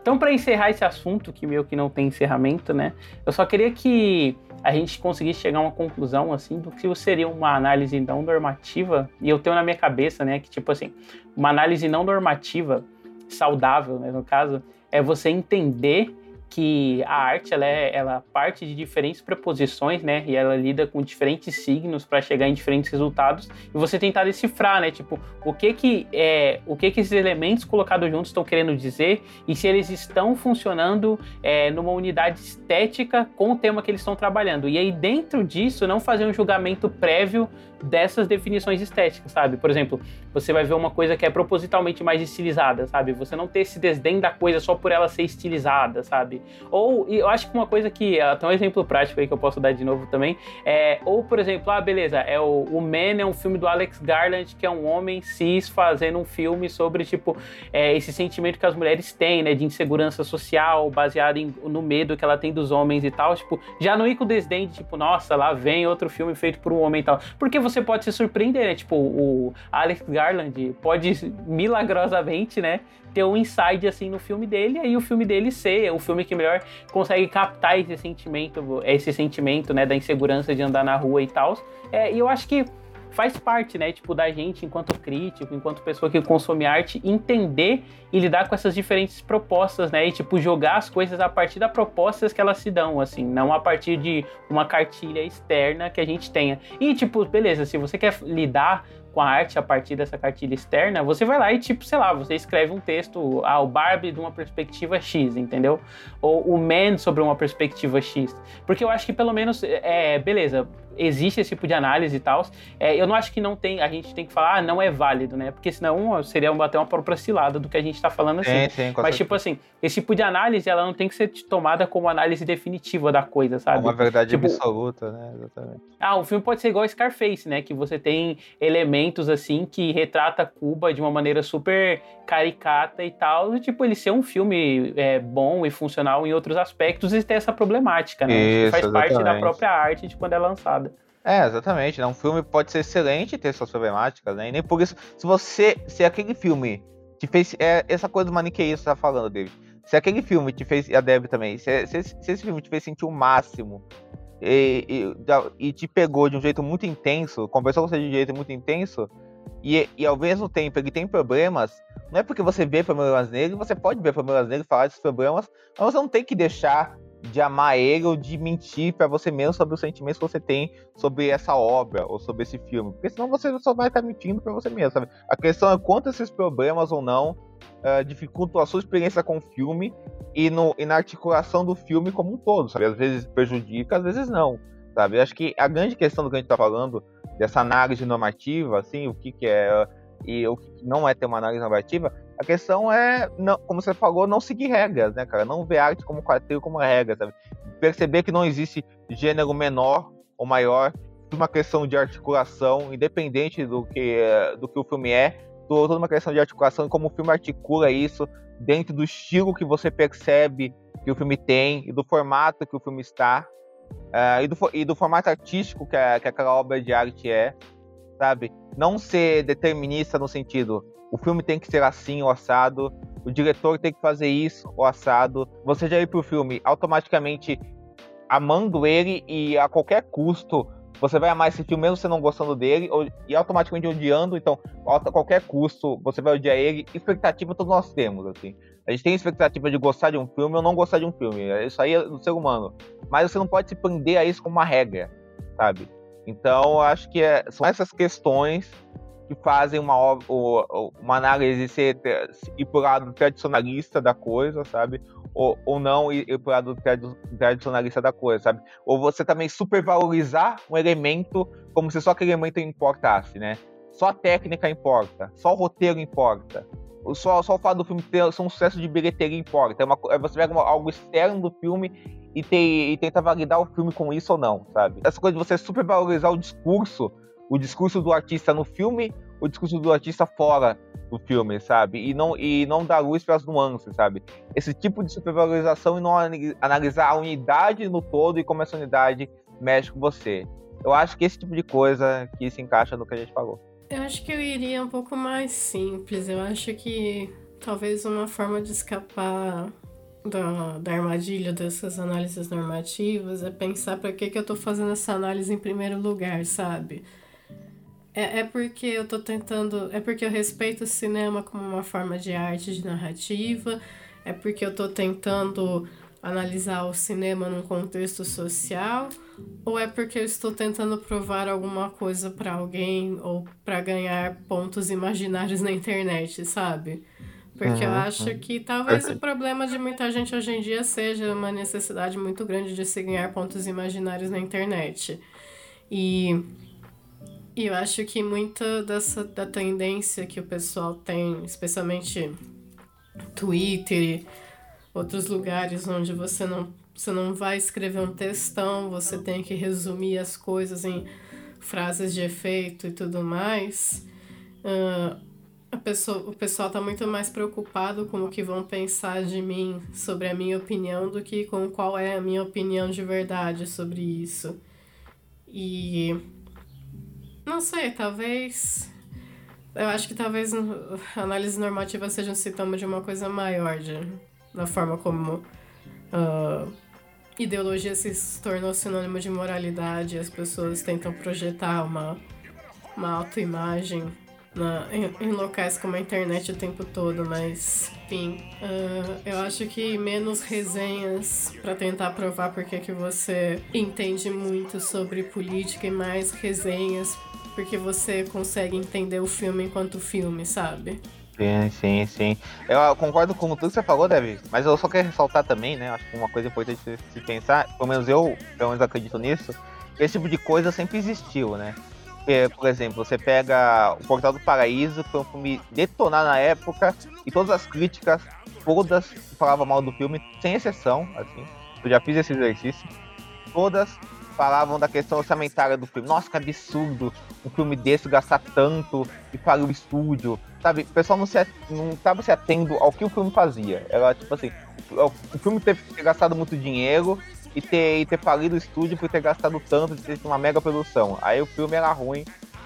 Então, para encerrar esse assunto, que meio que não tem encerramento, né? Eu só queria que a gente conseguisse chegar a uma conclusão, assim, do que seria uma análise não normativa. E eu tenho na minha cabeça, né, que, tipo assim, uma análise não normativa, saudável, né, no caso, é você entender que a arte ela é ela parte de diferentes preposições, né? E ela lida com diferentes signos para chegar em diferentes resultados e você tentar decifrar, né? Tipo, o que que é, o que que esses elementos colocados juntos estão querendo dizer e se eles estão funcionando é, numa unidade estética com o tema que eles estão trabalhando. E aí dentro disso não fazer um julgamento prévio dessas definições estéticas, sabe? Por exemplo, você vai ver uma coisa que é propositalmente mais estilizada, sabe? Você não ter esse desdém da coisa só por ela ser estilizada, sabe? Ou, e eu acho que uma coisa que, até um exemplo prático aí que eu posso dar de novo também, é, ou por exemplo, ah, beleza, é o, o Man é um filme do Alex Garland, que é um homem cis fazendo um filme sobre, tipo, é, esse sentimento que as mulheres têm, né, de insegurança social, baseado em, no medo que ela tem dos homens e tal, tipo, já não ir com desdém de, tipo, nossa, lá vem outro filme feito por um homem e tal, porque você pode se surpreender, né, tipo, o Alex Garland pode [LAUGHS] milagrosamente, né, ter um inside assim no filme dele, aí o filme dele ser o filme que melhor consegue captar esse sentimento, esse sentimento, né, da insegurança de andar na rua e tal. É, e eu acho que faz parte, né, tipo, da gente enquanto crítico, enquanto pessoa que consome arte, entender e lidar com essas diferentes propostas, né, e tipo jogar as coisas a partir das propostas que elas se dão, assim, não a partir de uma cartilha externa que a gente tenha. E tipo, beleza, se você quer lidar com a arte a partir dessa cartilha externa, você vai lá e, tipo, sei lá, você escreve um texto, ah, Barbie de uma perspectiva X, entendeu? Ou o Man sobre uma perspectiva X. Porque eu acho que pelo menos, é, beleza, existe esse tipo de análise e tal. É, eu não acho que não tem, a gente tem que falar, ah, não é válido, né? Porque senão seria até uma própria cilada do que a gente tá falando assim. Sim, sim, com Mas, tipo assim, esse tipo de análise, ela não tem que ser tomada como análise definitiva da coisa, sabe? uma verdade tipo- absoluta, né? Exatamente. Ah, o filme pode ser igual Scarface, né? Que você tem elementos assim que retrata Cuba de uma maneira super caricata e tal. E, tipo, ele ser um filme é, bom e funcional em outros aspectos e ter essa problemática, né? Isso, faz parte da exatamente. própria arte de quando é lançada. É, exatamente. Né? Um filme pode ser excelente ter suas problemáticas, né? E nem por isso. Se você. Se aquele filme te fez. É essa coisa do maniqueísmo que você tá falando, David. Se aquele filme te fez. E a Deb também. Se, se, se esse filme te fez sentir o máximo. E, e, e te pegou de um jeito muito intenso, conversou com você de um jeito muito intenso, e, e ao mesmo tempo ele tem problemas, não é porque você vê problemas nele, você pode ver problemas nele, falar desses problemas, mas você não tem que deixar de amar ele ou de mentir para você mesmo sobre os sentimentos que você tem sobre essa obra ou sobre esse filme. Porque senão você só vai estar mentindo para você mesmo, sabe? A questão é quanto esses problemas ou não uh, dificultam a sua experiência com o filme e, no, e na articulação do filme como um todo, sabe? Às vezes prejudica, às vezes não, sabe? Eu acho que a grande questão do que a gente está falando, dessa análise normativa, assim, o que, que é e o que não é ter uma análise normativa, a questão é, não, como você falou, não seguir regras, né, cara? Não ver arte como quadrilha, como regra, sabe? Perceber que não existe gênero menor ou maior, uma questão de articulação, independente do que, do que o filme é, toda uma questão de articulação e como o filme articula isso dentro do estilo que você percebe que o filme tem e do formato que o filme está uh, e, do, e do formato artístico que, a, que aquela obra de arte é, sabe? Não ser determinista no sentido, o filme tem que ser assim ou assado, o diretor tem que fazer isso ou assado. Você já ir pro filme automaticamente amando ele e a qualquer custo você vai amar esse filme mesmo você não gostando dele ou, e automaticamente odiando, então a qualquer custo você vai odiar ele. Expectativa todos nós temos, assim. A gente tem expectativa de gostar de um filme ou não gostar de um filme. Isso aí é do ser humano. Mas você não pode se prender a isso como uma regra, sabe? Então, acho que é, são essas questões que fazem uma, uma análise ser, ir para o lado tradicionalista da coisa, sabe? Ou, ou não ir, ir para o lado tradicionalista da coisa, sabe? Ou você também supervalorizar um elemento como se só aquele elemento importasse, né? Só a técnica importa, só o roteiro importa. Só, só o fato do filme ter um sucesso de bilheteria importa. É uma, é você pega uma, algo externo do filme e, te, e tenta validar o filme com isso ou não, sabe? Essa coisa de você supervalorizar o discurso o discurso do artista no filme, o discurso do artista fora do filme, sabe? E não, e não dar luz para as nuances, sabe? Esse tipo de supervalorização e não analisar a unidade no todo e como essa unidade mexe com você. Eu acho que esse tipo de coisa que se encaixa no que a gente falou. Eu acho que eu iria um pouco mais simples. Eu acho que talvez uma forma de escapar da, da armadilha dessas análises normativas é pensar para que, que eu estou fazendo essa análise em primeiro lugar, sabe? É, é porque eu tô tentando. É porque eu respeito o cinema como uma forma de arte, de narrativa. É porque eu tô tentando analisar o cinema num contexto social. Ou é porque eu estou tentando provar alguma coisa para alguém ou para ganhar pontos imaginários na internet, sabe? Porque uhum, eu acho que talvez Perfeito. o problema de muita gente hoje em dia seja uma necessidade muito grande de se ganhar pontos imaginários na internet. E e eu acho que muita dessa da tendência que o pessoal tem, especialmente Twitter outros lugares onde você não, você não vai escrever um textão, você tem que resumir as coisas em frases de efeito e tudo mais. Uh, a pessoa, o pessoal está muito mais preocupado com o que vão pensar de mim sobre a minha opinião do que com qual é a minha opinião de verdade sobre isso. E não sei, talvez. Eu acho que talvez a análise normativa seja um sintoma de uma coisa maior, de, da forma como uh, ideologia se tornou sinônimo de moralidade, as pessoas tentam projetar uma, uma autoimagem em, em, locais como a internet o tempo todo, mas enfim, uh, eu acho que menos resenhas para tentar provar porque que você entende muito sobre política e mais resenhas porque você consegue entender o filme enquanto filme, sabe? Sim, sim, sim. Eu concordo com tudo que você falou, Devi, mas eu só quero ressaltar também, né? Acho que uma coisa importante se pensar, pelo menos eu, pelo menos acredito nisso, que esse tipo de coisa sempre existiu, né? Porque, por exemplo, você pega o Portal do Paraíso, que foi um filme detonado na época, e todas as críticas, todas falavam mal do filme, sem exceção, assim. Eu já fiz esse exercício. Todas falavam da questão orçamentária do filme. Nossa, que absurdo um filme desse gastar tanto e para o estúdio. Sabe, o pessoal não, se, não tava se atendo ao que o filme fazia. Era tipo assim, o filme teve que ter gastado muito dinheiro e ter, e ter falido o estúdio por ter gastado tanto, de ter uma mega produção. Aí o filme era ruim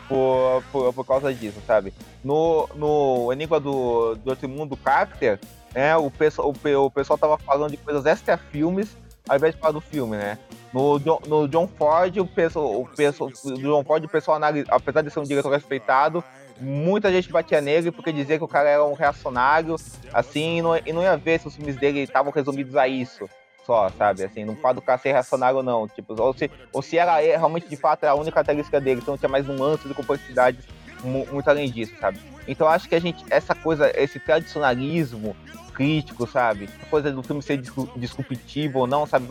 por, por, por causa disso, sabe? No, no Enigma do, do Outro Mundo, Carter, né, o, pessoal, o, o pessoal tava falando de coisas extra filmes ao invés de falar do filme, né? No, no John Ford, o pessoal, o pessoal, John Ford, o pessoal apesar de ser um diretor respeitado, muita gente batia nele porque dizia que o cara era um reacionário, assim, e não, e não ia ver se os filmes dele estavam resumidos a isso, só, sabe? Assim, não pode o cara ser reacionário ou não. Tipo, ou se, ou se ela é realmente de fato a única característica dele, então tinha mais nuances e complexidades muito além disso, sabe? Então acho que a gente, essa coisa, esse tradicionalismo crítico, sabe? A coisa do filme ser disruptivo ou não, sabe?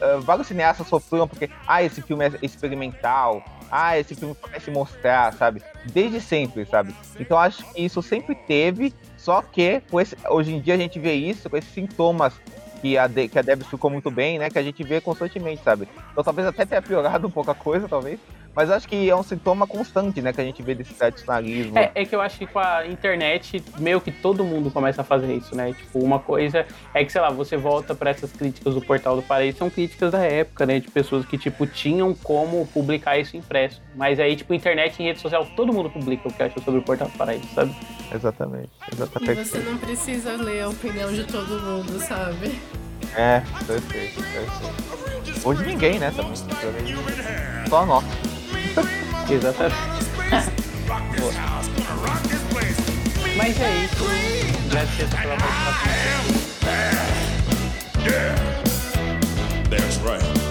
Eh, vários cineastas sofreram porque, ah, esse filme é experimental, ah, esse filme parece mostrar, sabe? Desde sempre, sabe? Então acho que isso sempre teve, só que esse, hoje em dia a gente vê isso com esses sintomas que a, De, que a Deb ficou muito bem, né? Que a gente vê constantemente, sabe? Então talvez até tenha piorado um pouco a coisa, talvez. Mas acho que é um sintoma constante, né? Que a gente vê desse tradicionalismo. É, é que eu acho que com a internet, meio que todo mundo começa a fazer isso, né? Tipo, uma coisa é que, sei lá, você volta para essas críticas do Portal do Paraíso, são críticas da época, né? De pessoas que, tipo, tinham como publicar isso impresso. Mas aí, tipo, internet e rede social, todo mundo publica o que acha sobre o Portal do Paraíso, sabe? Exatamente. Exatamente. E você não precisa ler a opinião de todo mundo, sabe? É, perfeito, perfeito. Hoje ninguém, né, também. Só nós. Exatamente. [LAUGHS] Mas é isso. Agradeço pela participação. That's right.